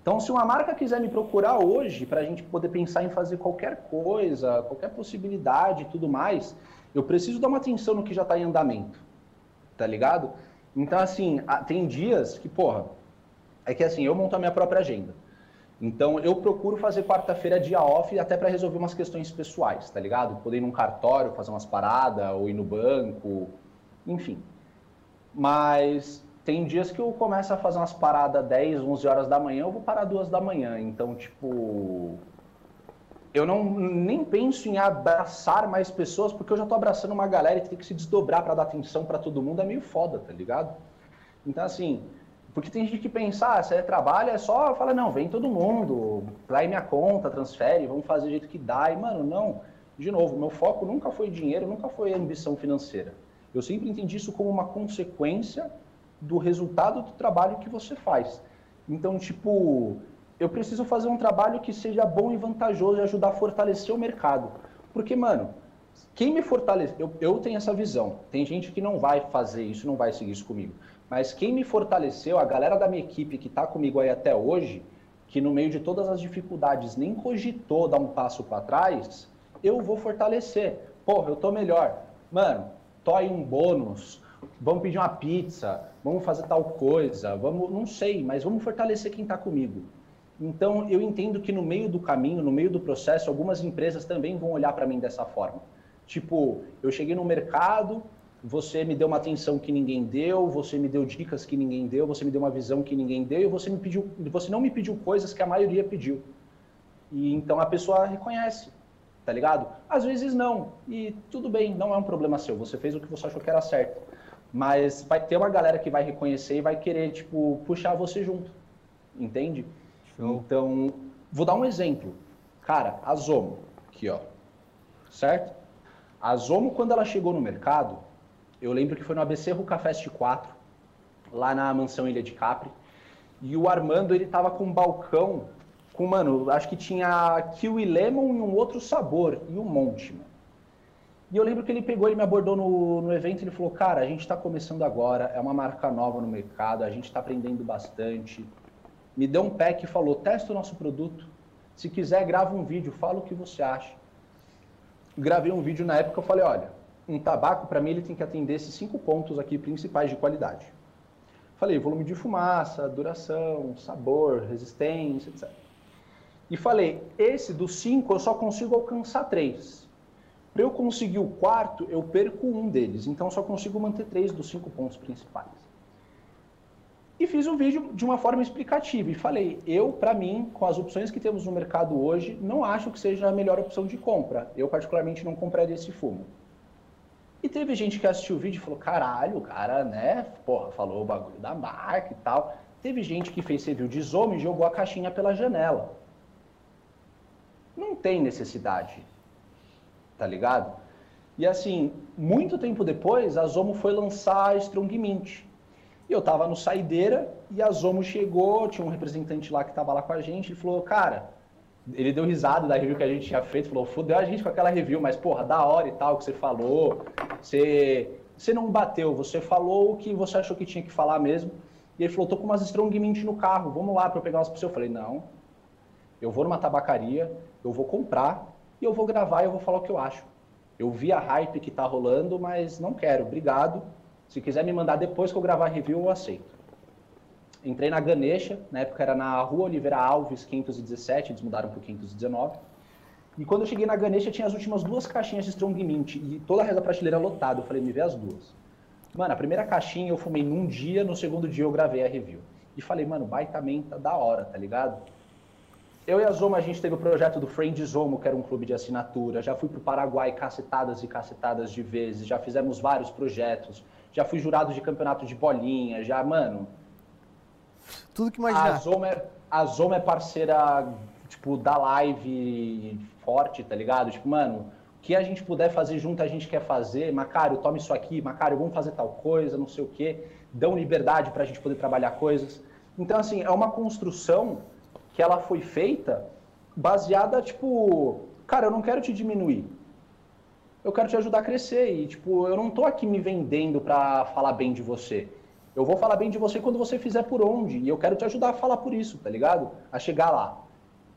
Então, se uma marca quiser me procurar hoje para a gente poder pensar em fazer qualquer coisa, qualquer possibilidade e tudo mais, eu preciso dar uma atenção no que já está em andamento, tá ligado? Então, assim, tem dias que, porra, é que assim, eu monto a minha própria agenda. Então, eu procuro fazer quarta-feira dia off até para resolver umas questões pessoais, tá ligado? Poder ir num cartório, fazer umas paradas, ou ir no banco, enfim. Mas tem dias que eu começo a fazer umas paradas 10, 11 horas da manhã, eu vou parar duas da manhã. Então, tipo, eu não nem penso em abraçar mais pessoas, porque eu já tô abraçando uma galera e tem que se desdobrar para dar atenção para todo mundo, é meio foda, tá ligado? Então, assim, porque tem gente que pensa, ah, se é trabalho, é só, fala, não, vem todo mundo, trai minha conta, transfere, vamos fazer do jeito que dá. E, mano, não. De novo, meu foco nunca foi dinheiro, nunca foi ambição financeira. Eu sempre entendi isso como uma consequência do resultado do trabalho que você faz. Então, tipo, eu preciso fazer um trabalho que seja bom e vantajoso e ajudar a fortalecer o mercado. Porque, mano, quem me fortalece, eu, eu tenho essa visão. Tem gente que não vai fazer isso, não vai seguir isso comigo. Mas quem me fortaleceu, a galera da minha equipe que está comigo aí até hoje, que no meio de todas as dificuldades nem cogitou dar um passo para trás, eu vou fortalecer. Porra, eu tô melhor. Mano, tô aí um bônus, vamos pedir uma pizza, vamos fazer tal coisa, vamos, não sei, mas vamos fortalecer quem está comigo. Então, eu entendo que no meio do caminho, no meio do processo, algumas empresas também vão olhar para mim dessa forma. Tipo, eu cheguei no mercado, você me deu uma atenção que ninguém deu, você me deu dicas que ninguém deu, você me deu uma visão que ninguém deu, e você me pediu, você não me pediu coisas que a maioria pediu. E então a pessoa reconhece, tá ligado? Às vezes não, e tudo bem, não é um problema seu, você fez o que você achou que era certo. Mas vai ter uma galera que vai reconhecer e vai querer, tipo, puxar você junto. Entende? Show. Então, vou dar um exemplo. Cara, a Zomo, aqui ó, certo? A Zomo, quando ela chegou no mercado, eu lembro que foi no ABC Ruca Fest 4, lá na mansão Ilha de Capri, e o Armando, ele tava com um balcão com, mano, acho que tinha kiwi lemon e um outro sabor, e um monte, mano. E eu lembro que ele pegou, ele me abordou no, no evento e ele falou, cara, a gente está começando agora, é uma marca nova no mercado, a gente está aprendendo bastante. Me deu um pack e falou, testa o nosso produto. Se quiser, grava um vídeo, fala o que você acha. Gravei um vídeo na época, eu falei, olha, um tabaco, para mim, ele tem que atender esses cinco pontos aqui principais de qualidade. Falei, volume de fumaça, duração, sabor, resistência, etc. E falei, esse dos cinco eu só consigo alcançar três. Para eu conseguir o quarto, eu perco um deles. Então, só consigo manter três dos cinco pontos principais. E fiz um vídeo de uma forma explicativa e falei, eu, para mim, com as opções que temos no mercado hoje, não acho que seja a melhor opção de compra. Eu, particularmente, não compraria esse fumo. E teve gente que assistiu o vídeo e falou, caralho, o cara, né, porra, falou o bagulho da marca e tal. Teve gente que fez review de Zomo e jogou a caixinha pela janela. Não tem necessidade tá ligado? E assim, muito tempo depois, a Zomo foi lançar a Strong Mint. E eu tava no Saideira e a Zomo chegou, tinha um representante lá que tava lá com a gente, e falou, cara, ele deu risada da review que a gente tinha feito, falou, fudeu a gente com aquela review, mas porra, da hora e tal que você falou, você, você não bateu, você falou o que você achou que tinha que falar mesmo. E ele falou, tô com umas Strong Mint no carro, vamos lá para eu pegar umas pra. Eu falei, não, eu vou numa tabacaria, eu vou comprar, e eu vou gravar e eu vou falar o que eu acho. Eu vi a hype que está rolando, mas não quero, obrigado. Se quiser me mandar depois que eu gravar review, eu aceito. Entrei na Ganesha, na época era na Rua Oliveira Alves, 517, eles mudaram para 519. E quando eu cheguei na Ganesha, tinha as últimas duas caixinhas de Strong Mint, e toda a reza prateleira lotada. Eu falei, me vê as duas. Mano, a primeira caixinha eu fumei num dia, no segundo dia eu gravei a review. E falei, mano, baita menta da hora, tá ligado? Eu e a Zomo, a gente teve o projeto do Friend Zomo, que era um clube de assinatura. Já fui para o Paraguai cacetadas e cacetadas de vezes. Já fizemos vários projetos. Já fui jurado de campeonato de bolinha. Já, mano. Tudo que imaginar. A Zomo é, a Zomo é parceira, tipo, da live forte, tá ligado? Tipo, mano, o que a gente puder fazer junto, a gente quer fazer. Macário, tome isso aqui. Macário, vamos fazer tal coisa, não sei o quê. Dão liberdade para a gente poder trabalhar coisas. Então, assim, é uma construção que ela foi feita baseada, tipo, cara, eu não quero te diminuir. Eu quero te ajudar a crescer e, tipo, eu não tô aqui me vendendo para falar bem de você. Eu vou falar bem de você quando você fizer por onde. E eu quero te ajudar a falar por isso, tá ligado? A chegar lá.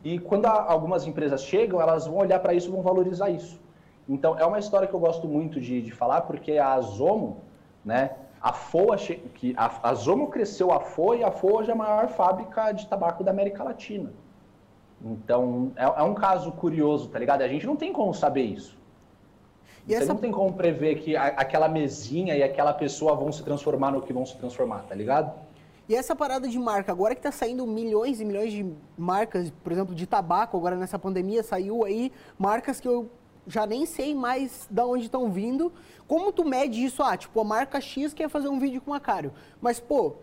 E quando algumas empresas chegam, elas vão olhar para isso e vão valorizar isso. Então, é uma história que eu gosto muito de, de falar, porque a Zomo, né, a FOA, que a, a Zomo cresceu a FOA e a FOA hoje é a maior fábrica de tabaco da América Latina. Então, é, é um caso curioso, tá ligado? A gente não tem como saber isso. E Você essa... não tem como prever que a, aquela mesinha e aquela pessoa vão se transformar no que vão se transformar, tá ligado? E essa parada de marca, agora que tá saindo milhões e milhões de marcas, por exemplo, de tabaco, agora nessa pandemia saiu aí marcas que eu já nem sei mais da onde estão vindo. Como tu mede isso? Ah, tipo, a marca X quer fazer um vídeo com o Macário. Mas, pô,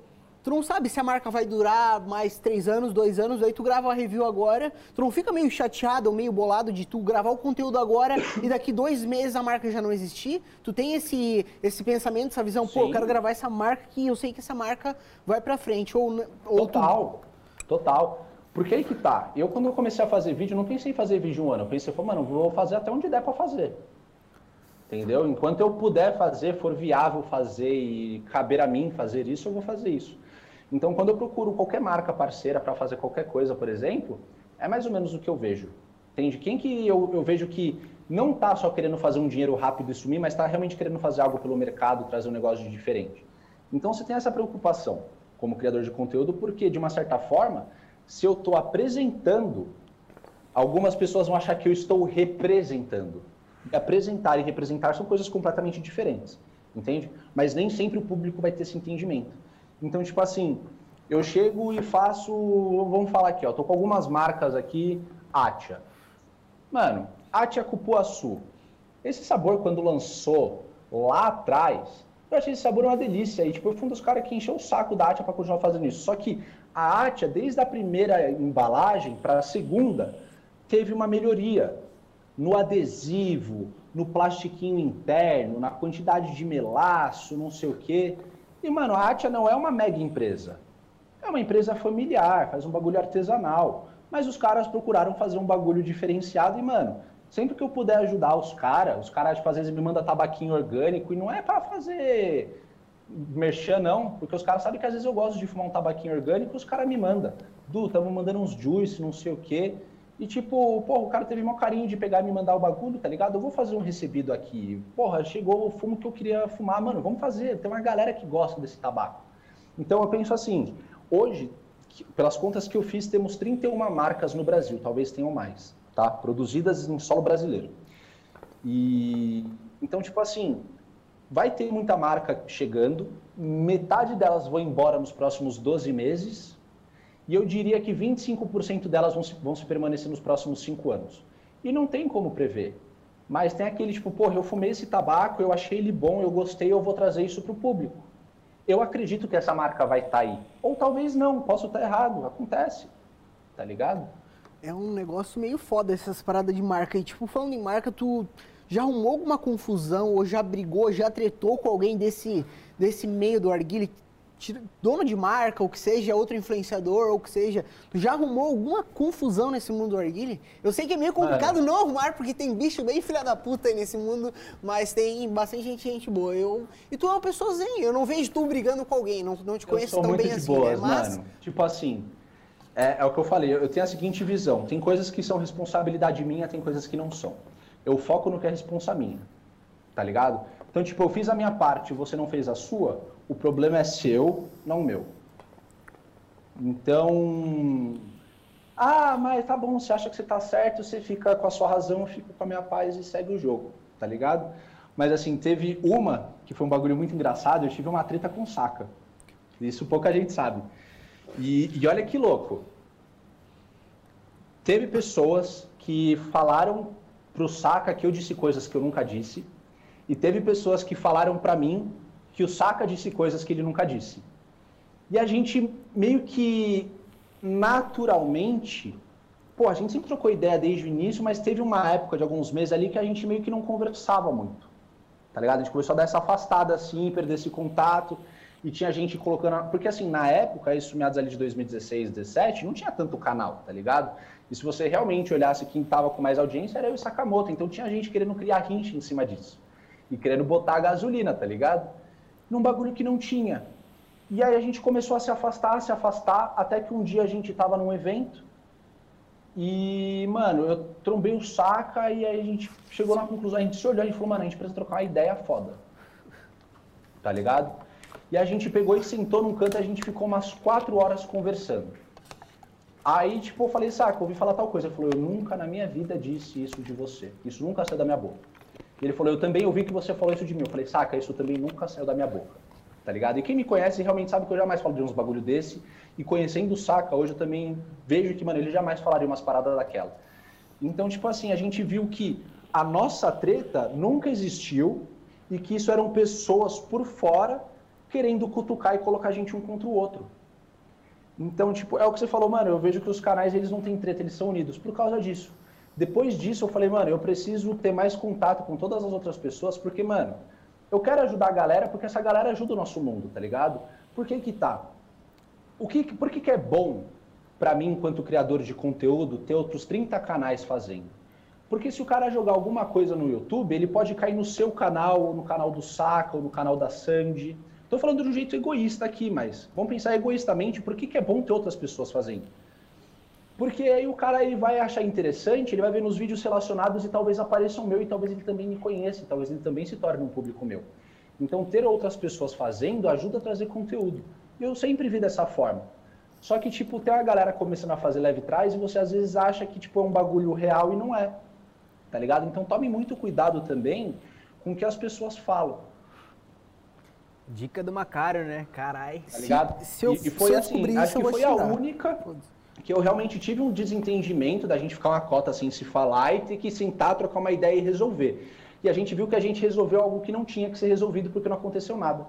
tu não sabe se a marca vai durar mais três anos, dois anos, aí tu grava a review agora, tu não fica meio chateado ou meio bolado de tu gravar o conteúdo agora e daqui dois meses a marca já não existir? Tu tem esse, esse pensamento, essa visão, Sim. pô, eu quero gravar essa marca que eu sei que essa marca vai pra frente. Ou, ou total, tu... total. Porque aí que tá. Eu, quando eu comecei a fazer vídeo, não pensei em fazer vídeo um ano. Eu pensei, mano, vou fazer até onde der para fazer. Entendeu? Enquanto eu puder fazer, for viável fazer e caber a mim fazer isso, eu vou fazer isso. Então, quando eu procuro qualquer marca parceira para fazer qualquer coisa, por exemplo, é mais ou menos o que eu vejo. Entende? Quem que eu, eu vejo que não tá só querendo fazer um dinheiro rápido e sumir, mas está realmente querendo fazer algo pelo mercado, trazer um negócio diferente. Então, você tem essa preocupação como criador de conteúdo, porque, de uma certa forma, se eu estou apresentando, algumas pessoas vão achar que eu estou representando. E apresentar e representar são coisas completamente diferentes, entende? Mas nem sempre o público vai ter esse entendimento. Então, tipo assim, eu chego e faço, vamos falar aqui, ó, tô com algumas marcas aqui, Atia. Mano, Atia Cupuaçu. Esse sabor, quando lançou lá atrás, eu achei esse sabor uma delícia. E, tipo, eu fui um dos caras que encheu o saco da Atia para continuar fazendo isso. Só que A Atia, desde a primeira embalagem para a segunda, teve uma melhoria no adesivo, no plastiquinho interno, na quantidade de melaço, não sei o quê. E, mano, a Atia não é uma mega empresa. É uma empresa familiar, faz um bagulho artesanal. Mas os caras procuraram fazer um bagulho diferenciado e, mano, sempre que eu puder ajudar os caras, os caras, tipo, às vezes me mandam tabaquinho orgânico e não é para fazer merchan, não, porque os caras sabem que às vezes eu gosto de fumar um tabaquinho orgânico os caras me mandam. Du, tamo mandando uns juice, não sei o quê. E tipo, porra, o cara teve maior carinho de pegar e me mandar o bagulho, tá ligado? Eu vou fazer um recebido aqui. Porra, chegou o fumo que eu queria fumar, mano, vamos fazer. Tem uma galera que gosta desse tabaco. Então eu penso assim, hoje, pelas contas que eu fiz, temos 31 marcas no Brasil, talvez tenham mais tá? Produzidas em solo brasileiro. E então, tipo assim, vai ter muita marca chegando, metade delas vão embora nos próximos 12 meses, e eu diria que 25% delas vão se, vão se permanecer nos próximos 5 anos. E não tem como prever. Mas tem aquele tipo, porra, eu fumei esse tabaco, eu achei ele bom, eu gostei, eu vou trazer isso para o público. Eu acredito que essa marca vai estar tá aí. Ou talvez não, posso estar errado, acontece. Tá ligado? é um negócio meio foda essas paradas de marca. E, tipo, falando em marca, tu já arrumou alguma confusão ou já brigou, já tretou com alguém desse, desse meio do arguile? Dono de marca, ou que seja, outro influenciador, ou que seja, tu já arrumou alguma confusão nesse mundo do arguile? Eu sei que é meio complicado Mano. não arrumar, porque tem bicho bem filha da puta aí nesse mundo, mas tem bastante gente, gente boa. Eu, e tu é uma pessoa zen, eu não vejo tu brigando com alguém, não, não te conheço tão bem assim. Boas, né? Mas... Mano. Tipo assim, é, é o que eu falei, eu tenho a seguinte visão: tem coisas que são responsabilidade minha, tem coisas que não são. Eu foco no que é responsa minha, tá ligado? Então, tipo, eu fiz a minha parte, você não fez a sua, o problema é seu, não meu. Então, ah, mas tá bom, você acha que você tá certo, você fica com a sua razão, eu fico com a minha paz e segue o jogo, tá ligado? Mas assim, teve uma que foi um bagulho muito engraçado, eu tive uma treta com saca. Isso pouca gente sabe. E, e olha que louco. Teve pessoas que falaram pro Saka que eu disse coisas que eu nunca disse. E teve pessoas que falaram para mim que o Saka disse coisas que ele nunca disse. E a gente meio que naturalmente, pô, a gente sempre trocou ideia desde o início, mas teve uma época de alguns meses ali que a gente meio que não conversava muito. Tá ligado? A gente começou a dar essa afastada assim, perder esse contato e tinha gente colocando. Porque assim, na época, isso meados ali de 2016, 2017, não tinha tanto canal, tá ligado? E se você realmente olhasse quem tava com mais audiência, era eu e Sakamoto. Então tinha gente querendo criar rinche em cima disso. E querendo botar a gasolina, tá ligado? Num bagulho que não tinha. E aí a gente começou a se afastar, se afastar, até que um dia a gente tava num evento. E, mano, eu trombei o saca e aí a gente chegou na conclusão, a gente se olhou e falou, mano, a gente precisa trocar uma ideia foda. Tá ligado? E a gente pegou e sentou num canto e a gente ficou umas quatro horas conversando. Aí, tipo, eu falei, saca, ouvi falar tal coisa. Ele falou, eu nunca na minha vida disse isso de você. Isso nunca saiu da minha boca. E ele falou, eu também ouvi que você falou isso de mim. Eu falei, saca, isso também nunca saiu da minha boca. Tá ligado? E quem me conhece realmente sabe que eu jamais falo de uns bagulho desse. E conhecendo o Saca, hoje eu também vejo que, mano, ele jamais falaria umas paradas daquela. Então, tipo assim, a gente viu que a nossa treta nunca existiu e que isso eram pessoas por fora querendo cutucar e colocar a gente um contra o outro. Então, tipo, é o que você falou, mano, eu vejo que os canais, eles não têm treta, eles são unidos por causa disso. Depois disso, eu falei, mano, eu preciso ter mais contato com todas as outras pessoas, porque, mano, eu quero ajudar a galera, porque essa galera ajuda o nosso mundo, tá ligado? Por que que tá? O que, por que que é bom para mim, enquanto criador de conteúdo, ter outros 30 canais fazendo? Porque se o cara jogar alguma coisa no YouTube, ele pode cair no seu canal, ou no canal do Saca, ou no canal da Sandy, Estou falando de um jeito egoísta aqui, mas vamos pensar egoístamente por que, que é bom ter outras pessoas fazendo. Porque aí o cara ele vai achar interessante, ele vai ver nos vídeos relacionados e talvez apareça o meu e talvez ele também me conheça, talvez ele também se torne um público meu. Então ter outras pessoas fazendo ajuda a trazer conteúdo. Eu sempre vi dessa forma. Só que, tipo, tem uma galera começando a fazer leve trás e você às vezes acha que, tipo, é um bagulho real e não é. Tá ligado? Então tome muito cuidado também com o que as pessoas falam. Dica do Macário, né? Carai. Tá ligado? Se, se eu, e, e foi assim, acho que foi a única que eu realmente tive um desentendimento da gente ficar uma cota assim, se falar e ter que sentar, trocar uma ideia e resolver. E a gente viu que a gente resolveu algo que não tinha que ser resolvido porque não aconteceu nada.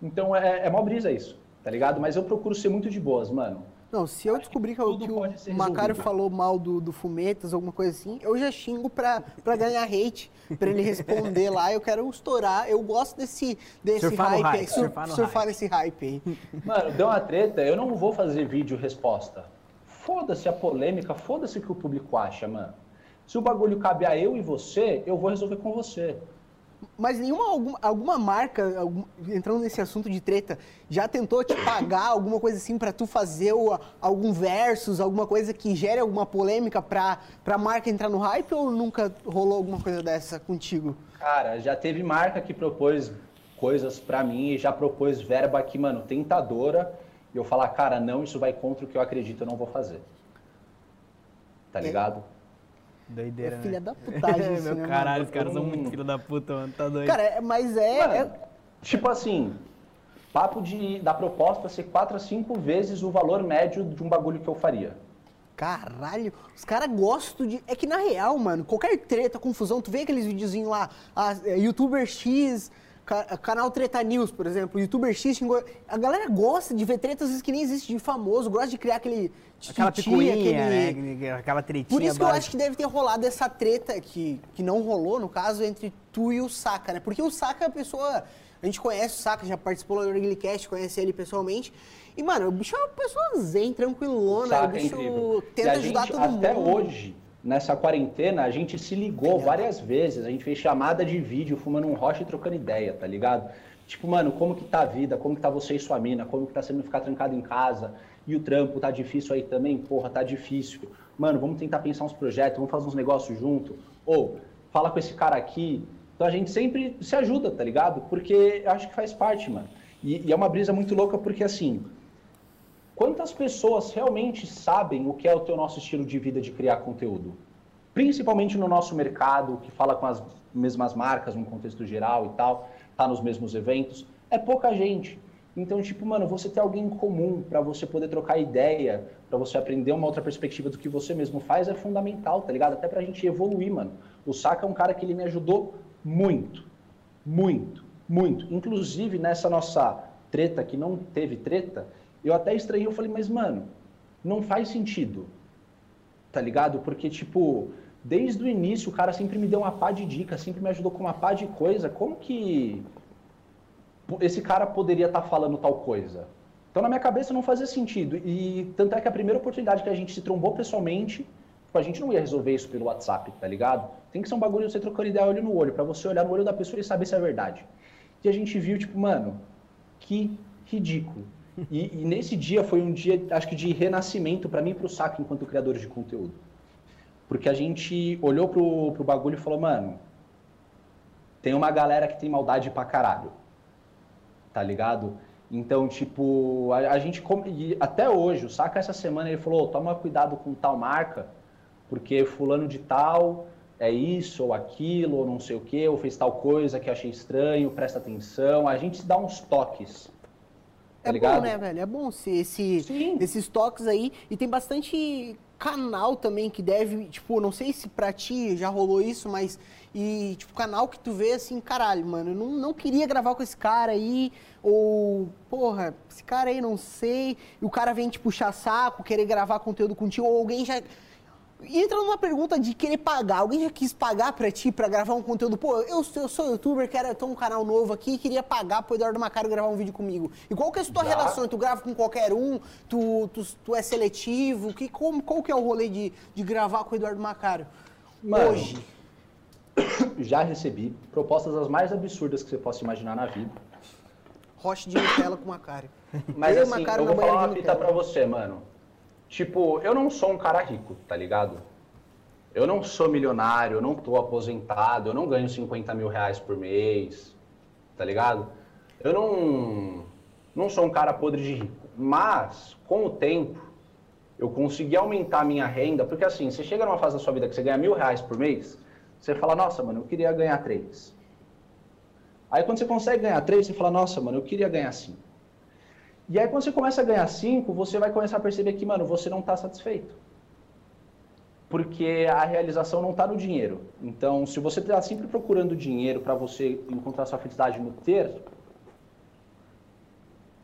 Então é, é mó brisa isso, tá ligado? Mas eu procuro ser muito de boas, mano. Não, se eu descobrir que, que o Macário falou mal do, do Fumetas, alguma coisa assim, eu já xingo pra, pra ganhar hate, pra ele responder lá. Eu quero estourar. Eu gosto desse, desse Surfar no hype, hype, surfar no surfar hype. nesse hype aí. Mano, deu uma treta, eu não vou fazer vídeo resposta. Foda-se a polêmica, foda-se o que o público acha, mano. Se o bagulho cabe a eu e você, eu vou resolver com você. Mas nenhuma alguma, alguma marca, algum- entrando nesse assunto de treta, já tentou te pagar alguma coisa assim pra tu fazer o- algum versus, alguma coisa que gere alguma polêmica pra, pra marca entrar no hype ou nunca rolou alguma coisa dessa contigo? Cara, já teve marca que propôs coisas pra mim e já propôs verba aqui, mano, tentadora. E eu falar, cara, não, isso vai contra o que eu acredito, eu não vou fazer. Tá ligado? Doideira, É né? filha da putagem isso, Meu né, caralho, mano? os caras são Hum. muito filho da puta, mano. Tá doido. Cara, é- mas é, Mano, é- Tipo assim, papo de, da proposta ser quatro a cinco vezes o valor médio de um bagulho que eu faria. Caralho, os caras gostam de. É que na real, mano, qualquer treta, confusão, tu vê aqueles videozinhos lá, a, é, youtuber X, canal Treta News, por exemplo, youtuber X xingou. A galera gosta de ver tretas às vezes que nem existe de famoso, gosta de criar aquele. Aquela picuinha, aquele- né? Aquela tretinha Por isso que eu básica. acho que deve ter rolado essa treta que, que não rolou, no caso, entre tu e o Saka, né? Porque o Saka é a pessoa. A gente conhece o Saka, já participou do Orgulcast, conhece ele pessoalmente. E, mano, o bicho é uma pessoa zen, tranquilona. Saca, o é bicho incrível. tenta e a ajudar gente, todo até mundo. hoje, nessa quarentena, a gente se ligou várias vezes. A gente fez chamada de vídeo, fumando um rocha e trocando ideia, tá ligado? Tipo, mano, como que tá a vida? Como que tá você e sua mina? Como que tá sendo ficar trancado em casa? E o trampo tá difícil aí também? Porra, tá difícil. Mano, vamos tentar pensar uns projetos, vamos fazer uns negócios junto. Ou, fala com esse cara aqui. Então a gente sempre se ajuda, tá ligado? Porque eu acho que faz parte, mano. E, e é uma brisa muito louca porque, assim, quantas pessoas realmente sabem o que é o teu nosso estilo de vida de criar conteúdo? Principalmente no nosso mercado, que fala com as mesmas marcas, num contexto geral e tal, tá nos mesmos eventos. É pouca gente. Então, tipo, mano, você ter alguém em comum para você poder trocar ideia, para você aprender uma outra perspectiva do que você mesmo faz é fundamental, tá ligado? Até pra gente evoluir, mano. O Saka é um cara que ele me ajudou muito, muito, muito. Inclusive, nessa nossa treta, que não teve treta, eu até estranhei, eu falei, mas, mano, não faz sentido, tá ligado? Porque, tipo, desde o início o cara sempre me deu uma pá de dica, sempre me ajudou com uma pá de coisa. Como que esse cara poderia estar falando tal coisa? Então, na minha cabeça, não fazia sentido. E tanto é que a primeira oportunidade que a gente se trombou pessoalmente, tipo, a gente não ia resolver isso pelo WhatsApp, tá ligado? Tem que ser um bagulho você trocando ideia olho no olho, pra você olhar no olho da pessoa e saber se é verdade. E a gente viu, tipo, mano, que ridículo. E, e nesse dia foi um dia, acho que de renascimento pra mim e pro Saco enquanto criadores de conteúdo. Porque a gente olhou pro, pro bagulho e falou, mano, tem uma galera que tem maldade pra caralho. Tá ligado? Então, tipo, a, a gente. até hoje, o Saca essa semana ele falou: toma cuidado com tal marca, porque fulano de tal é isso ou aquilo, ou não sei o que, ou fez tal coisa que achei estranho, presta atenção. A gente dá uns toques. Tá É ligado? bom, né, velho? É bom ser esse, Sim. esses toques aí. E tem bastante canal também que deve, tipo, não sei se pra ti já rolou isso, mas. E, tipo, canal que tu vê assim, caralho, mano, eu não, não queria gravar com esse cara aí. Ou, porra, esse cara aí não sei. E o cara vem te puxar saco, querer gravar conteúdo contigo, ou alguém já. E entra numa pergunta de querer pagar. Alguém já quis pagar pra ti pra gravar um conteúdo? Pô, eu, sou- eu sou youtuber, quero ter um canal novo aqui, queria pagar pro Eduardo Macaro gravar um vídeo comigo. E qual que é a tua Já. relação? Tu grava com qualquer um? Tu, tu, tu é seletivo? Que, como, qual que é o rolê de, de gravar com o Eduardo Macaro? Mano, Hoje. Já recebi propostas as mais absurdas que você possa imaginar na vida. Roche de Nutella com Macari. Mas Eu assim, eu vou falar uma fita pra você, mano. Tipo, eu não sou um cara rico, tá ligado? Eu não sou milionário, eu não tô aposentado, eu não ganho 50 mil reais por mês, tá ligado? Eu não, não sou um cara podre de rico. Mas, com o tempo, eu consegui aumentar a minha renda, porque assim, você chega numa fase da sua vida que você ganha mil reais por mês, você fala, nossa, mano, eu queria ganhar três. Aí quando você consegue ganhar três, você fala, nossa, mano, eu queria ganhar cinco. E aí quando você começa a ganhar cinco, você vai começar a perceber que, mano, você não está satisfeito. Porque a realização não está no dinheiro. Então, se você está sempre procurando dinheiro para você encontrar sua felicidade no ter,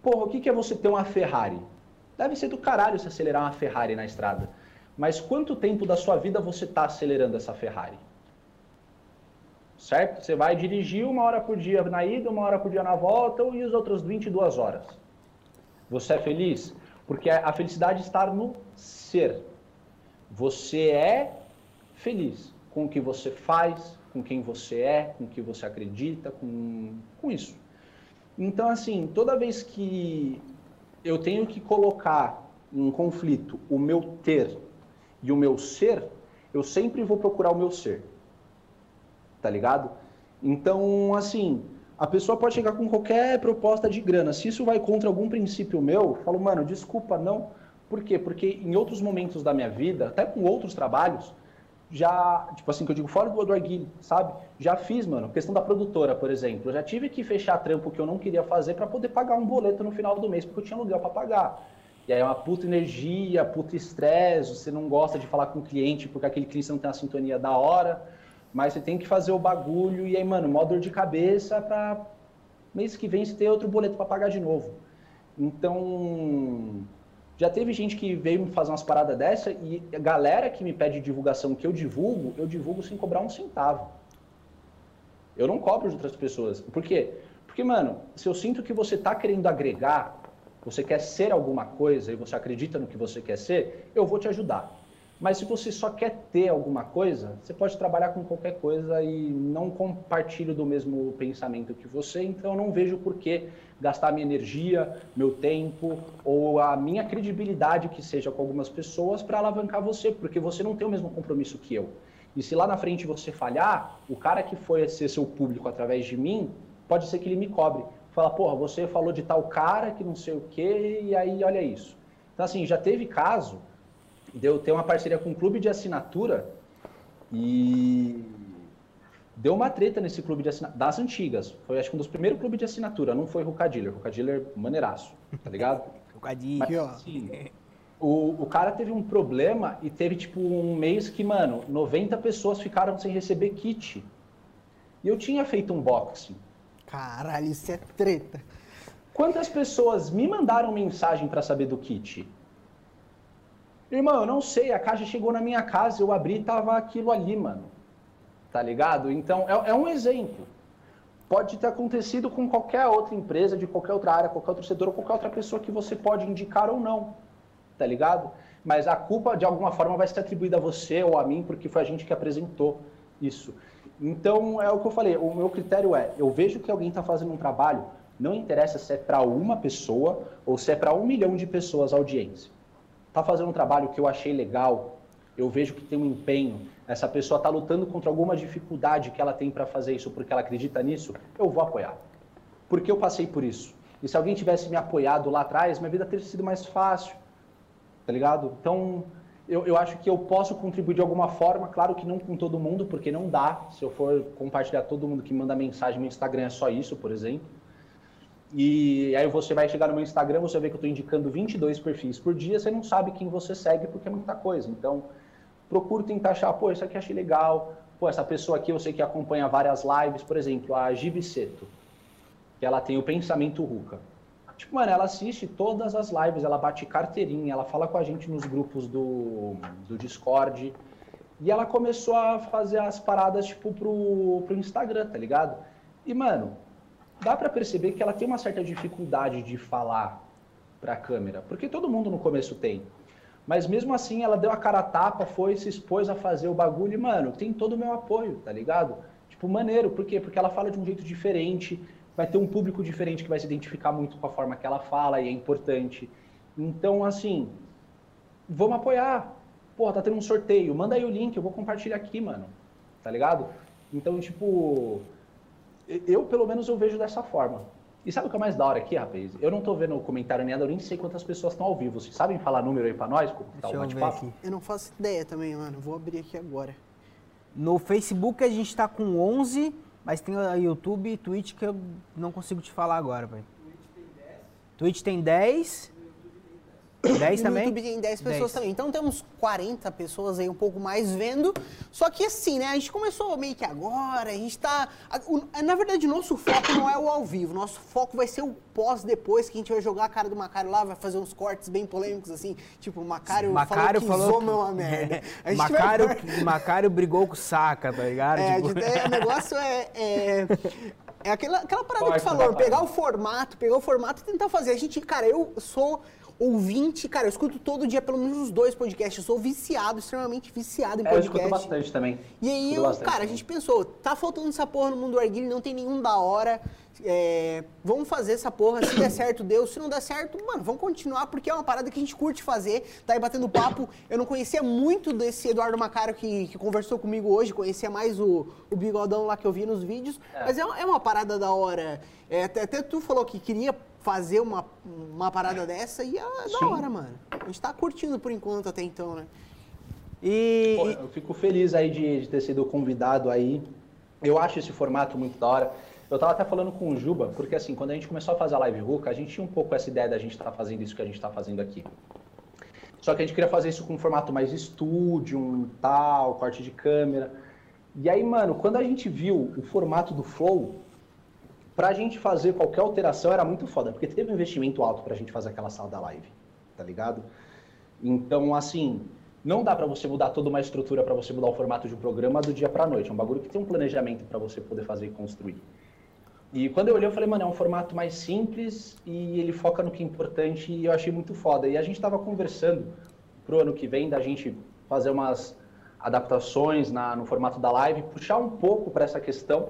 porra, o que, que é você ter uma Ferrari? Deve ser do caralho se acelerar uma Ferrari na estrada. Mas quanto tempo da sua vida você está acelerando essa Ferrari? Certo? Você vai dirigir uma hora por dia na ida, uma hora por dia na volta e as outras 22 horas. Você é feliz? Porque a felicidade está no ser. Você é feliz com o que você faz, com quem você é, com o que você acredita, com, com isso. Então, assim, toda vez que eu tenho que colocar em conflito o meu ter e o meu ser, eu sempre vou procurar o meu ser. Tá ligado? Então, assim, a pessoa pode chegar com qualquer proposta de grana. Se isso vai contra algum princípio meu, eu falo, mano, desculpa, não. Por quê? Porque em outros momentos da minha vida, até com outros trabalhos, já, tipo assim, que eu digo fora do Eduardo sabe? Já fiz, mano, questão da produtora, por exemplo. Eu já tive que fechar trampo que eu não queria fazer para poder pagar um boleto no final do mês, porque eu tinha aluguel para pagar. E aí é uma puta energia, puta estresse, você não gosta de falar com o cliente porque aquele cliente não tem a sintonia da hora, mas você tem que fazer o bagulho e aí, mano, mó dor de cabeça para mês que vem você ter outro boleto para pagar de novo. Então, já teve gente que veio me fazer umas paradas dessa e a galera que me pede divulgação que eu divulgo, eu divulgo sem cobrar um centavo. Eu não cobro de outras pessoas. Por quê? Porque, mano, se eu sinto que você está querendo agregar, você quer ser alguma coisa e você acredita no que você quer ser, eu vou te ajudar. Mas se você só quer ter alguma coisa, você pode trabalhar com qualquer coisa e não compartilho do mesmo pensamento que você, então eu não vejo por que gastar minha energia, meu tempo ou a minha credibilidade que seja com algumas pessoas para alavancar você, porque você não tem o mesmo compromisso que eu. E se lá na frente você falhar, o cara que foi ser seu público através de mim, pode ser que ele me cobre. Fala, porra, você falou de tal cara que não sei o quê, e aí olha isso. Então, assim, já teve caso deu ter uma parceria com um clube de assinatura e deu uma treta nesse clube de assinatura, das antigas. Foi acho que um dos primeiros clubes de assinatura, não foi Rucadiller. Rucadiller maneiraço, tá ligado? Rucadiller, ó. Assim, o, o cara teve um problema e teve tipo um mês que, mano, 90 pessoas ficaram sem receber kit. E eu tinha feito um boxing. Caralho, isso é treta. Quantas pessoas me mandaram mensagem para saber do kit? Irmão, eu não sei, a caixa chegou na minha casa, eu abri e tava aquilo ali, mano. Tá ligado? Então, é, é um exemplo. Pode ter acontecido com qualquer outra empresa, de qualquer outra área, qualquer outro setor, ou qualquer outra pessoa que você pode indicar ou não. Tá ligado? Mas a culpa, de alguma forma, vai ser atribuída a você ou a mim, porque foi a gente que apresentou isso. Então, é o que eu falei, o meu critério é, eu vejo que alguém está fazendo um trabalho, não interessa se é para uma pessoa ou se é para um milhão de pessoas a audiência está fazendo um trabalho que eu achei legal, eu vejo que tem um empenho, essa pessoa está lutando contra alguma dificuldade que ela tem para fazer isso porque ela acredita nisso, eu vou apoiar. Porque eu passei por isso. E se alguém tivesse me apoiado lá atrás, minha vida teria sido mais fácil. Tá ligado? Então, eu, eu acho que eu posso contribuir de alguma forma, claro que não com todo mundo, porque não dá. Se eu for compartilhar todo mundo que manda mensagem no Instagram, é só isso, por exemplo. E aí você vai chegar no meu Instagram, você vê que eu estou indicando 22 perfis por dia, você não sabe quem você segue porque é muita coisa. Então, procuro tentar achar, pô, isso aqui achei legal, pô, essa pessoa aqui eu sei que acompanha várias lives, por exemplo, a Gibiceto, que ela tem o Pensamento Ruca. Tipo, mano, ela assiste todas as lives, ela bate carteirinha, ela fala com a gente nos grupos do, do Discord. E ela começou a fazer as paradas, tipo, pro, pro Instagram, tá ligado? E, mano, dá para perceber que ela tem uma certa dificuldade de falar para a câmera, porque todo mundo no começo tem. Mas mesmo assim, ela deu a cara a tapa, foi, se expôs a fazer o bagulho e, mano, tem todo o meu apoio, tá ligado? Tipo, maneiro, por quê? Porque ela fala de um jeito diferente, vai ter um público diferente que vai se identificar muito com a forma que ela fala e é importante. Então, assim, vamos apoiar. Pô, tá tendo um sorteio, manda aí o link, eu vou compartilhar aqui, mano. Tá ligado? Então, tipo, eu, pelo menos, eu vejo dessa forma. E sabe o que é mais da hora aqui, rapaz? Eu não tô vendo o comentário nem nada, eu nem sei quantas pessoas estão ao vivo. Vocês sabem falar número aí pra nós? Tá Deixa eu ver aqui. Eu não faço ideia também, mano. Vou abrir aqui agora. No Facebook a gente tá com 11, mas tem o YouTube e Twitch que eu não consigo te falar agora, velho. Twitch tem 10. Twitch tem 10. 10 E também? YouTube tem 10 pessoas 10. também. Então temos 40 pessoas aí, um pouco mais vendo. Só que assim, né? A gente começou meio que agora, a gente tá. Na verdade, o nosso foco não é o ao vivo. Nosso foco vai ser o pós depois, que a gente vai jogar a cara do Macário lá, vai fazer uns cortes bem polêmicos, assim. Tipo, o Macário, Macário falou que falou Zoma é uma merda. A gente vai- Macário, Macário brigou com o Saca, tá ligado? É, Tipo, de- é, o negócio é. É, é aquela, aquela parada que Forte, tu falou, pegar o formato, pegar o formato e tentar fazer. A gente, cara, eu sou ouvinte, cara, eu escuto todo dia pelo menos os dois podcasts. Eu sou viciado, extremamente viciado em É, eu escuto podcast. bastante também. E aí, eu, cara, a gente pensou, tá faltando essa porra no mundo do arguile, não tem nenhum da hora. é, vamos fazer essa porra, se der certo, deu. Se não der certo, mano, vamos continuar, porque é uma parada que a gente curte fazer. Tá aí batendo papo. Eu não conhecia muito desse Eduardo Macaro que, que conversou comigo hoje, conhecia mais o, o bigodão lá que eu vi nos vídeos. Mas é, uma- é uma parada da hora. É, até, até tu falou que queria fazer uma, uma parada dessa e é da Sim. hora, mano. A gente tá curtindo por enquanto até então, né? E, Pô, eu fico feliz aí de, de ter sido convidado aí. Eu acho esse formato muito da hora. Eu tava até falando com o Juba, porque assim, quando a gente começou a fazer a Live Hook, a gente tinha um pouco essa ideia da gente estar fazendo isso que a gente está fazendo aqui. Só que a gente queria fazer isso com um formato mais estúdio, um tal, corte de câmera. E aí, mano, quando a gente viu o formato do Flow, pra gente fazer qualquer alteração era muito foda, porque teve um investimento alto pra gente fazer aquela sala da live, tá ligado? Então, assim, não dá pra você mudar toda uma estrutura pra você mudar o formato de um programa do dia pra noite. É um bagulho que tem um planejamento pra você poder fazer e construir. E quando eu olhei, eu falei, mano, é um formato mais simples e ele foca no que é importante e eu achei muito foda. E a gente tava conversando pro ano que vem da gente fazer umas adaptações na, no formato da live, puxar um pouco para essa questão,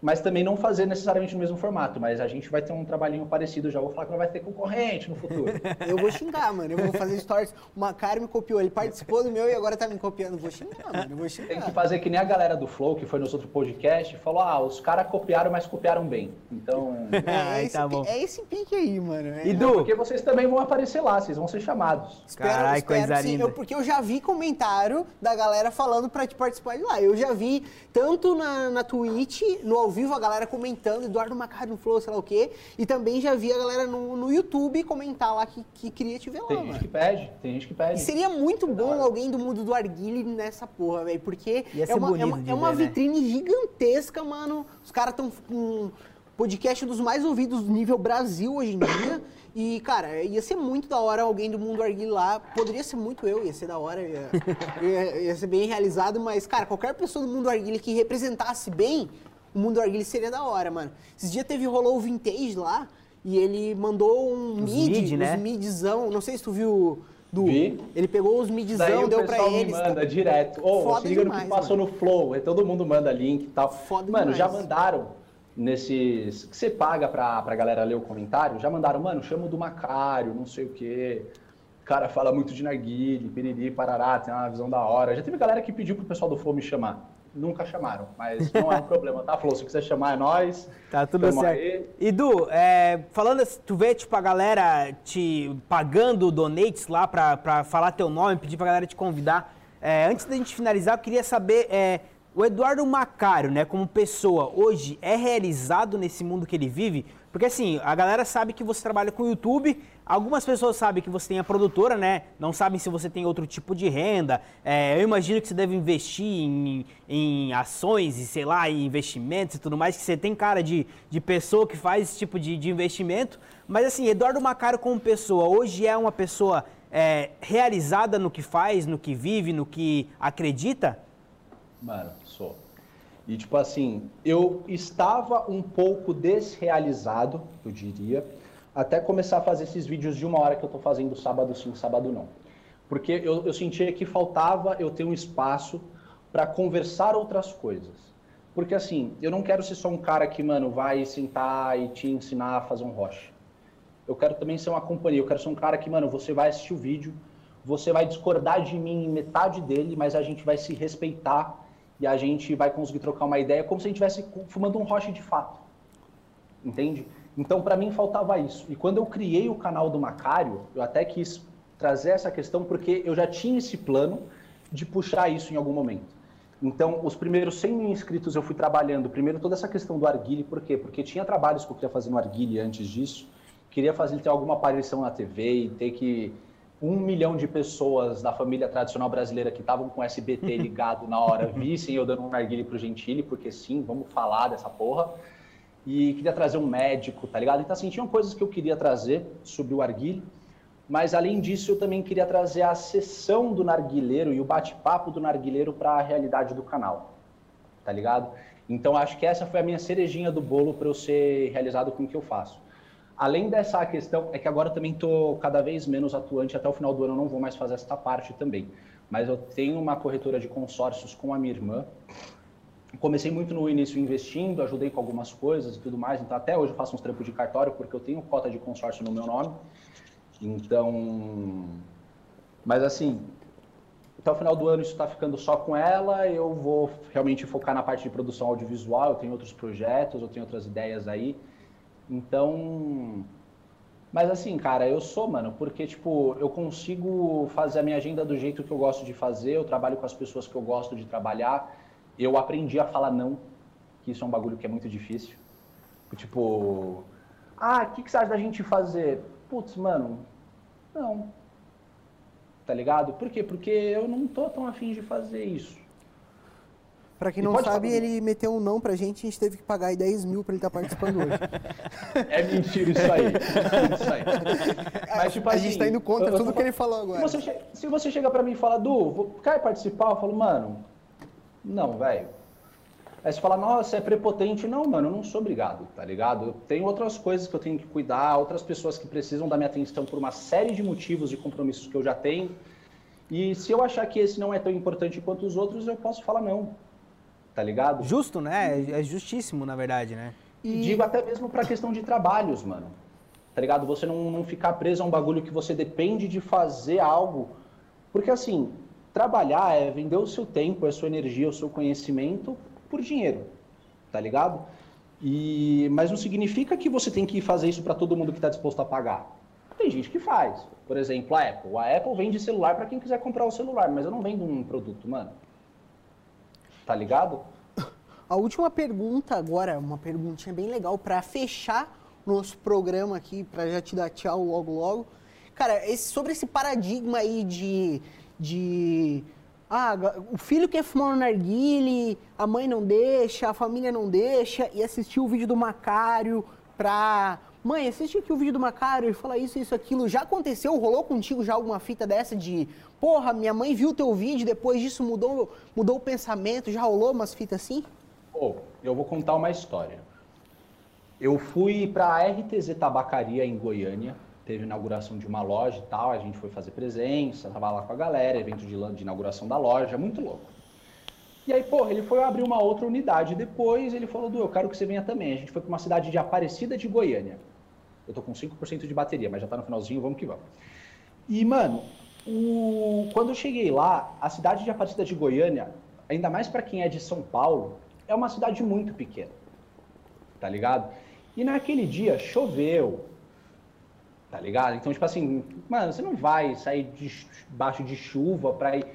mas também não fazer necessariamente no mesmo formato. Mas a gente vai ter um trabalhinho parecido, já vou falar que não vai ter concorrente no futuro. Eu vou xingar, mano. Eu vou fazer stories. O Macário me copiou. Ele participou do meu e agora tá me copiando. Vou xingar, mano. Eu vou xingar. Tem que fazer que nem a galera do Flow, que foi nos outros podcasts, falou, ah, os caras copiaram, mas copiaram bem. Então... É, Ai, esse, tá bom. é esse pique aí, mano. É, E Du, Porque vocês também vão aparecer lá, vocês vão ser chamados. Carai, espero coisa sim. linda. Eu- porque eu já vi comentário da galera falando pra te participar de lá. Eu já vi tanto na, na Twitch, no ao vivo, a galera comentando, Eduardo Macário no Flow, sei lá o quê. E também já vi a galera no, no YouTube comentar lá que, que queria te ver lá, Tem mano. gente que pede, tem gente que E pede. seria muito da bom alguém do mundo do Arguile nessa porra, velho. Porque Ia é ser uma, é uma, é uma ver, né? vitrine gigantesca, mano. Os caras estão com podcast dos mais ouvidos nível Brasil hoje em dia. E, cara, ia ser muito da hora alguém do mundo Arguile lá. Poderia ser muito eu, ia ser da hora. Ia, ia, ia ser bem realizado. Mas, cara, qualquer pessoa do mundo Arguile que representasse bem o mundo Arguile seria da hora, mano. Esses dias teve, rolou o Vintage lá. E ele mandou um Os mid, mid, né? uns midzão. Não sei se tu viu... Du, Vi. ele pegou os Daí midzão, o deu pra pessoal eles. me manda direto. Ô, Foda se liga no demais, que passou no Flow. Aí todo mundo manda link e tal. Foda mano, já demais. mandaram nesses... Que você paga pra, pra galera ler o comentário. Já mandaram, mano, chama o do Macário, não sei o quê. O cara fala muito de narguile, piriri, parará, tem uma visão da hora. Já teve galera que pediu pro pessoal do Flow me chamar. Nunca chamaram, mas não é um problema, tá? Flow, se quiser chamar é nós. Tá tudo certo. aí. E Du, é, falando assim, tu vê, tipo, a galera te pagando donates lá pra, pra falar teu nome, pedir pra galera te convidar. É, antes da gente finalizar, eu queria saber, é, o Eduardo Macário, né, como pessoa, hoje é realizado nesse mundo que ele vive? Porque assim, a galera sabe que você trabalha com YouTube, algumas pessoas sabem que você tem a produtora, né? Não sabem se você tem outro tipo de renda. É, eu imagino que você deve investir em, em ações e, sei lá, em investimentos e tudo mais, que você tem cara de, de pessoa que faz esse tipo de, de investimento. Mas assim, Eduardo Macário como pessoa, hoje é uma pessoa é, realizada no que faz, no que vive, no que acredita? Mano, sou. E tipo assim, eu estava um pouco desrealizado, eu diria, até começar a fazer esses vídeos de uma hora que eu tô fazendo sábado sim, sábado não. Porque eu, eu sentia que faltava eu ter um espaço para conversar outras coisas. Porque assim, eu não quero ser só um cara que, mano, vai sentar e te ensinar a fazer um roche. Eu quero também ser uma companhia, eu quero ser um cara que, mano, você vai assistir o vídeo, você vai discordar de mim em metade dele, mas a gente vai se respeitar e a gente vai conseguir trocar uma ideia como se a gente estivesse fumando um roche de fato. Entende? Então, para mim, faltava isso. E quando eu criei o canal do Macário, eu até quis trazer essa questão porque eu já tinha esse plano de puxar isso em algum momento. Então, os primeiros 100 mil inscritos eu fui trabalhando, primeiro toda essa questão do Arguile, por quê? Porque tinha trabalhos que eu queria fazer no Arguile antes disso, queria fazer ter alguma aparição na TV e ter que um milhão de pessoas da família tradicional brasileira que estavam com SBT ligado na hora vissem eu dando um narguile pro Gentili, porque sim, vamos falar dessa porra. E queria trazer um médico, tá ligado? Então, assim, tinham coisas que eu queria trazer sobre o arguile, mas além disso, eu também queria trazer a sessão do narguileiro e o bate-papo do narguileiro para a realidade do canal, tá ligado? Então, acho que essa foi a minha cerejinha do bolo para eu ser realizado com o que eu faço. Além dessa questão, é que agora também estou cada vez menos atuante, até o final do ano eu não vou mais fazer esta parte também. Mas eu tenho uma corretora de consórcios com a minha irmã. Comecei muito no início investindo, ajudei com algumas coisas e tudo mais, então até hoje eu faço uns trampos de cartório porque eu tenho cota de consórcio no meu nome. Então, mas assim, até o final do ano isso está ficando só com ela, eu vou realmente focar na parte de produção audiovisual, eu tenho outros projetos, eu tenho outras ideias aí. Então. Mas assim, cara, eu sou, mano, porque, tipo, eu consigo fazer a minha agenda do jeito que eu gosto de fazer, eu trabalho com as pessoas que eu gosto de trabalhar. Eu aprendi a falar não, que isso é um bagulho que é muito difícil. Tipo, ah, o que, que você acha da gente fazer? Putz, mano, não. Tá ligado? Por quê? Porque eu não tô tão afim de fazer isso. Pra quem não sabe, ele meteu um não pra gente e a gente teve que pagar aí 10 mil pra ele estar tá participando hoje. É mentira isso aí. É isso aí. Mas, tipo, a assim, gente tá indo contra tudo que ele falou agora. Se você, se você chega pra mim e fala, Du, vou, quer participar? Eu falo, mano, não, velho. Aí você fala, nossa, é prepotente. Não, mano, eu não sou obrigado, tá ligado? Tenho outras coisas que eu tenho que cuidar, outras pessoas que precisam da minha atenção por uma série de motivos e compromissos que eu já tenho. E se eu achar que esse não é tão importante quanto os outros, eu posso falar não tá ligado? Justo, né? É justíssimo, na verdade, né? E digo até mesmo pra questão de trabalhos, mano. Tá ligado? Você não, não ficar preso a um bagulho que você depende de fazer algo. Porque assim, trabalhar é vender o seu tempo, a sua energia, o seu conhecimento por dinheiro, tá ligado? E, mas não significa que você tem que fazer isso para todo mundo que está disposto a pagar. Tem gente que faz. Por exemplo, a Apple. A Apple vende celular para quem quiser comprar o celular, mas eu não vendo um produto, mano. Tá ligado? A última pergunta agora, uma perguntinha bem legal para fechar nosso programa aqui, para já te dar tchau logo logo. Cara, esse, sobre esse paradigma aí de, de ah, o filho quer fumar no narguile, a mãe não deixa, a família não deixa, e assistir o vídeo do Macário pra. Mãe, assiste aqui o vídeo do Macário e fala isso, isso, aquilo. Já aconteceu, rolou contigo já alguma fita dessa de porra, minha mãe viu teu vídeo, depois disso mudou, mudou o pensamento, já rolou umas fitas assim? Pô, eu vou contar uma história. Eu fui para a RTZ Tabacaria em Goiânia, teve inauguração de uma loja e tal, a gente foi fazer presença, tava lá com a galera, evento de, de inauguração da loja, muito louco. E aí, porra, ele foi abrir uma outra unidade depois, ele falou, Du, eu quero que você venha também. A gente foi para uma cidade de Aparecida de Goiânia. Eu tô com 5% de bateria, mas já tá no finalzinho, vamos que vamos. E, mano, o... Quando eu cheguei lá, a cidade de Aparecida de Goiânia, ainda mais para quem é de São Paulo, é uma cidade muito pequena. Tá ligado? E naquele dia choveu. Tá ligado? Então, tipo assim, mano, você não vai sair debaixo de chuva pra ir.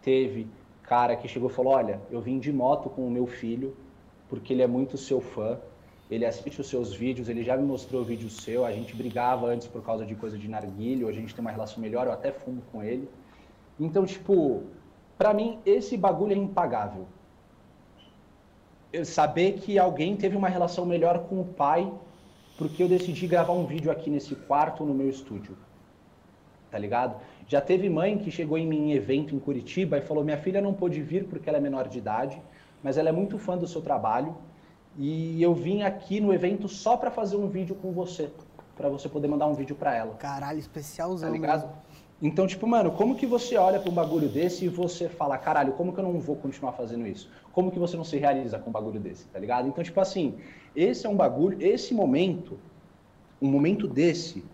Teve cara que chegou e falou: Olha, eu vim de moto com o meu filho, porque ele é muito seu fã ele assiste os seus vídeos, ele já me mostrou o vídeo seu, a gente brigava antes por causa de coisa de narguilho, a gente tem uma relação melhor, eu até fumo com ele. Então, tipo, para mim, esse bagulho é impagável. Eu saber que alguém teve uma relação melhor com o pai, porque eu decidi gravar um vídeo aqui nesse quarto, no meu estúdio. Tá ligado? Já teve mãe que chegou em mim em evento em Curitiba e falou: Minha filha não pôde vir porque ela é menor de idade, mas ela é muito fã do seu trabalho e eu vim aqui no evento só para fazer um vídeo com você, para você poder mandar um vídeo para ela. Caralho, especialzão. Tá ligado? Mesmo. Então, tipo, mano, como que você olha para um bagulho desse e você fala, caralho, como que eu não vou continuar fazendo isso? Como que você não se realiza com um bagulho desse, tá ligado? Então, tipo assim, esse é um bagulho, esse momento, um momento desse,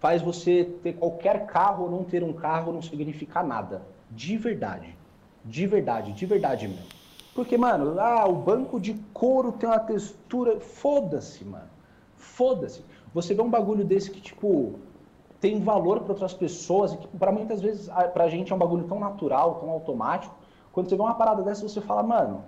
faz você ter qualquer carro ou não ter um carro não significa nada. De verdade. De verdade, de verdade mesmo. Porque, mano, ah, o banco de couro tem uma textura. Foda-se, mano. Foda-se. Você vê um bagulho desse que, tipo, tem valor para outras pessoas e que, para muitas vezes, pra gente é um bagulho tão natural, tão automático. Quando você vê uma parada dessa, você fala, mano,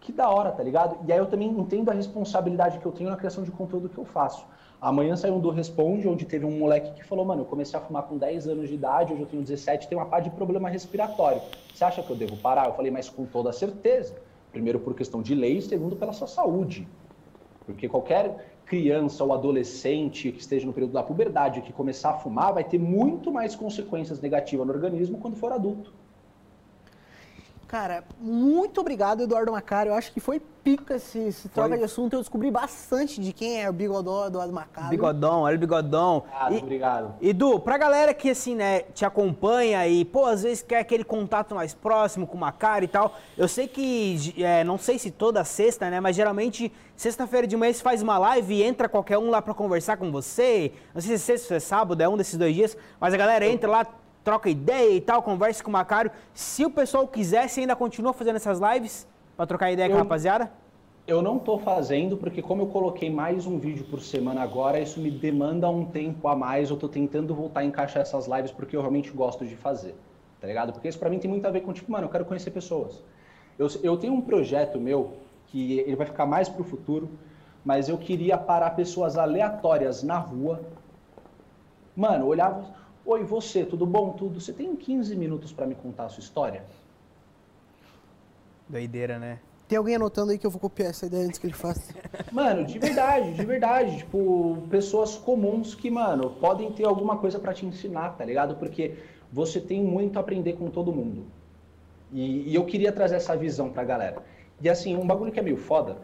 que da hora, tá ligado? E aí eu também entendo a responsabilidade que eu tenho na criação de conteúdo que eu faço. Amanhã saiu um do Responde, onde teve um moleque que falou, mano, eu comecei a fumar com 10 anos de idade, hoje eu tenho 17, tenho uma parte de problema respiratório. Você acha que eu devo parar? Eu falei, mas com toda certeza. Primeiro por questão de lei, segundo pela sua saúde. Porque qualquer criança ou adolescente que esteja no período da puberdade que começar a fumar vai ter muito mais consequências negativas no organismo quando for adulto. Cara, muito obrigado, Eduardo Macário. Eu acho que foi pica esse, esse troca de assunto. Eu descobri bastante de quem é o Bigodão Eduardo Macário. Bigodão, olha o Bigodão. Obrigado, e, obrigado. E Du, pra galera que assim, né, te acompanha e, pô, às vezes quer aquele contato mais próximo com o Macário e tal. Eu sei que, é, não sei se toda sexta, né, mas geralmente sexta-feira de manhã você faz uma live e entra qualquer um lá pra conversar com você. Não sei se é sexta ou é sábado, é um desses dois dias, mas a galera entra lá troca ideia e tal, conversa com o Macário. Se o pessoal quiser, você ainda continua fazendo essas lives para trocar ideia eu, com a rapaziada? Eu não estou fazendo, porque como eu coloquei mais um vídeo por semana agora, isso me demanda um tempo a mais. Eu estou tentando voltar a encaixar essas lives porque eu realmente gosto de fazer, tá ligado? Porque isso para mim tem muito a ver com, tipo, mano, eu quero conhecer pessoas. Eu, eu tenho um projeto meu que ele vai ficar mais para o futuro, mas eu queria parar pessoas aleatórias na rua. Mano, olhava Oi, você, tudo bom? Tudo. Você tem 15 minutos para me contar a sua história? Doideira, né? Tem alguém anotando aí que eu vou copiar essa ideia antes que ele faça. Mano, de verdade, de verdade. Tipo, pessoas comuns que, mano, podem ter alguma coisa para te ensinar, tá ligado? Porque você tem muito a aprender com todo mundo. E, e eu queria trazer essa visão pra galera. E assim, um bagulho que é meio foda,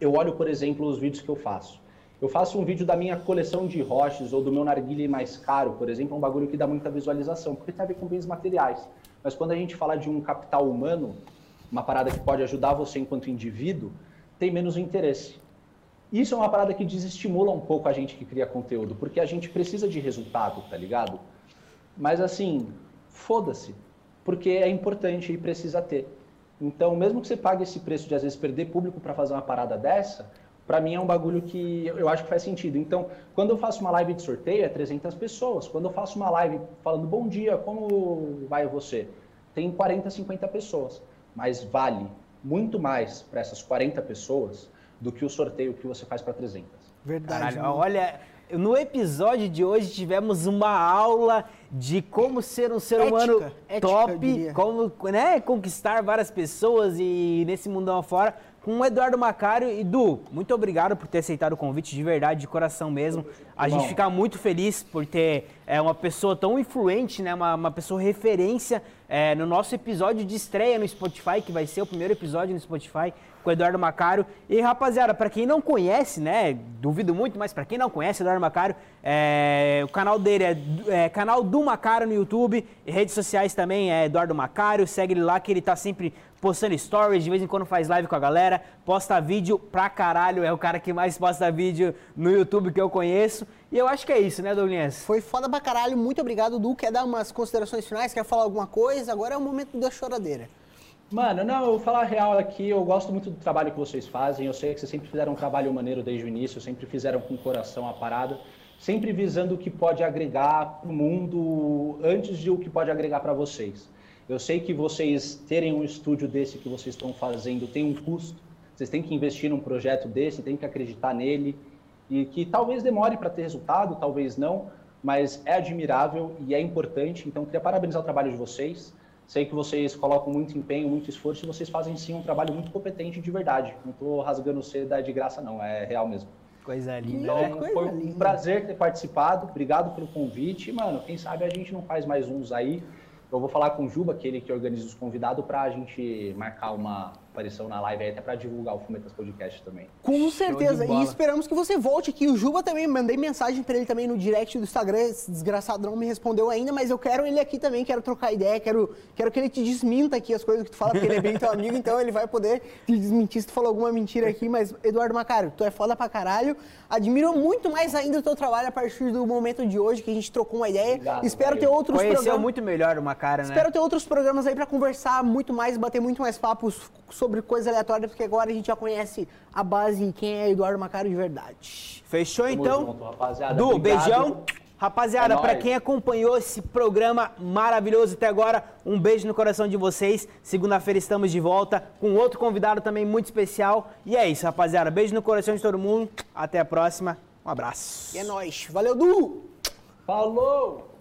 eu olho, por exemplo, os vídeos que eu faço. Eu faço um vídeo da minha coleção de roches ou do meu narguile mais caro, por exemplo, é um bagulho que dá muita visualização, porque tem a ver com bens materiais. Mas quando a gente fala de um capital humano, uma parada que pode ajudar você enquanto indivíduo, tem menos interesse. Isso é uma parada que desestimula um pouco a gente que cria conteúdo, porque a gente precisa de resultado, tá ligado? Mas assim, foda-se, porque é importante e precisa ter. Então, mesmo que você pague esse preço de às vezes perder público para fazer uma parada dessa, para mim é um bagulho que eu acho que faz sentido. Então, quando eu faço uma live de sorteio, é 300 pessoas. Quando eu faço uma live falando bom dia, como vai você? Tem 40, 50 pessoas. Mas vale muito mais para essas 40 pessoas do que o sorteio que você faz para 300. Verdade. Caralho, olha, no episódio de hoje tivemos uma aula de como ser um ser ética, humano ética, top, como né, conquistar várias pessoas e nesse mundão afora com o Eduardo Macário. E Du, muito obrigado por ter aceitado o convite, de verdade, de coração mesmo. A Bom. gente fica muito feliz por ter é, uma pessoa tão influente, né, uma, uma pessoa referência é, no nosso episódio de estreia no Spotify, que vai ser o primeiro episódio no Spotify com o Eduardo Macário. E rapaziada, para quem não conhece, né, duvido muito, mas para quem não conhece o Eduardo Macário, é, o canal dele é, é, canal do Macário no YouTube, redes sociais também é Eduardo Macário, segue ele lá que ele tá sempre postando stories, de vez em quando faz live com a galera, posta vídeo pra caralho, é o cara que mais posta vídeo no YouTube que eu conheço. E eu acho que é isso, né, Douglas? Foi foda pra caralho, muito obrigado, Du. Quer dar umas considerações finais? Quer falar alguma coisa? Agora é o momento da choradeira. Mano, não, eu vou falar a real aqui, eu gosto muito do trabalho que vocês fazem, eu sei que vocês sempre fizeram um trabalho maneiro desde o início, sempre fizeram com o coração a parada, sempre visando o que pode agregar o mundo antes de o que pode agregar para vocês. Eu sei que vocês terem um estúdio desse que vocês estão fazendo tem um custo. Vocês têm que investir num projeto desse, têm que acreditar nele e que talvez demore para ter resultado, talvez não, mas é admirável e é importante. Então, queria parabenizar o trabalho de vocês. Sei que vocês colocam muito empenho, muito esforço e vocês fazem sim um trabalho muito competente de verdade. Não estou rasgando seda de graça, não, é real mesmo. Coisa linda, então, né? Foi um linda. prazer ter participado. Obrigado pelo convite. Mano, quem sabe a gente não faz mais uns aí. Eu vou falar com o Juba, aquele que organiza os convidados, para a gente marcar uma aparição na live aí, até para divulgar o Fumetas Podcast também. Com certeza. E esperamos que você volte aqui. O Juba também, mandei mensagem para ele também no direct do Instagram. Esse desgraçado não me respondeu ainda, mas eu quero ele aqui também, quero trocar ideia, quero, quero que ele te desminta aqui as coisas que tu fala, porque ele é bem teu amigo, então ele vai poder te desmentir se tu falou alguma mentira aqui. Mas, Eduardo Macário, tu é foda pra caralho. Admiro muito mais ainda o teu trabalho a partir do momento de hoje, que a gente trocou uma ideia. Obrigado, Espero ter outros Conheceu programas. muito melhor o Macário, né? Espero ter outros programas aí para conversar muito mais, bater muito mais papos sobre coisas aleatórias, porque agora a gente já conhece a base quem é Eduardo Macário de verdade. Fechou Tamo então? Junto, rapaziada. Du, Obrigado. beijão. Rapaziada, é para quem acompanhou esse programa maravilhoso até agora, um beijo no coração de vocês. Segunda-feira estamos de volta com outro convidado também muito especial. E é isso, rapaziada. Beijo no coração de todo mundo. Até a próxima. Um abraço. E é nóis. Valeu, Du! Falou!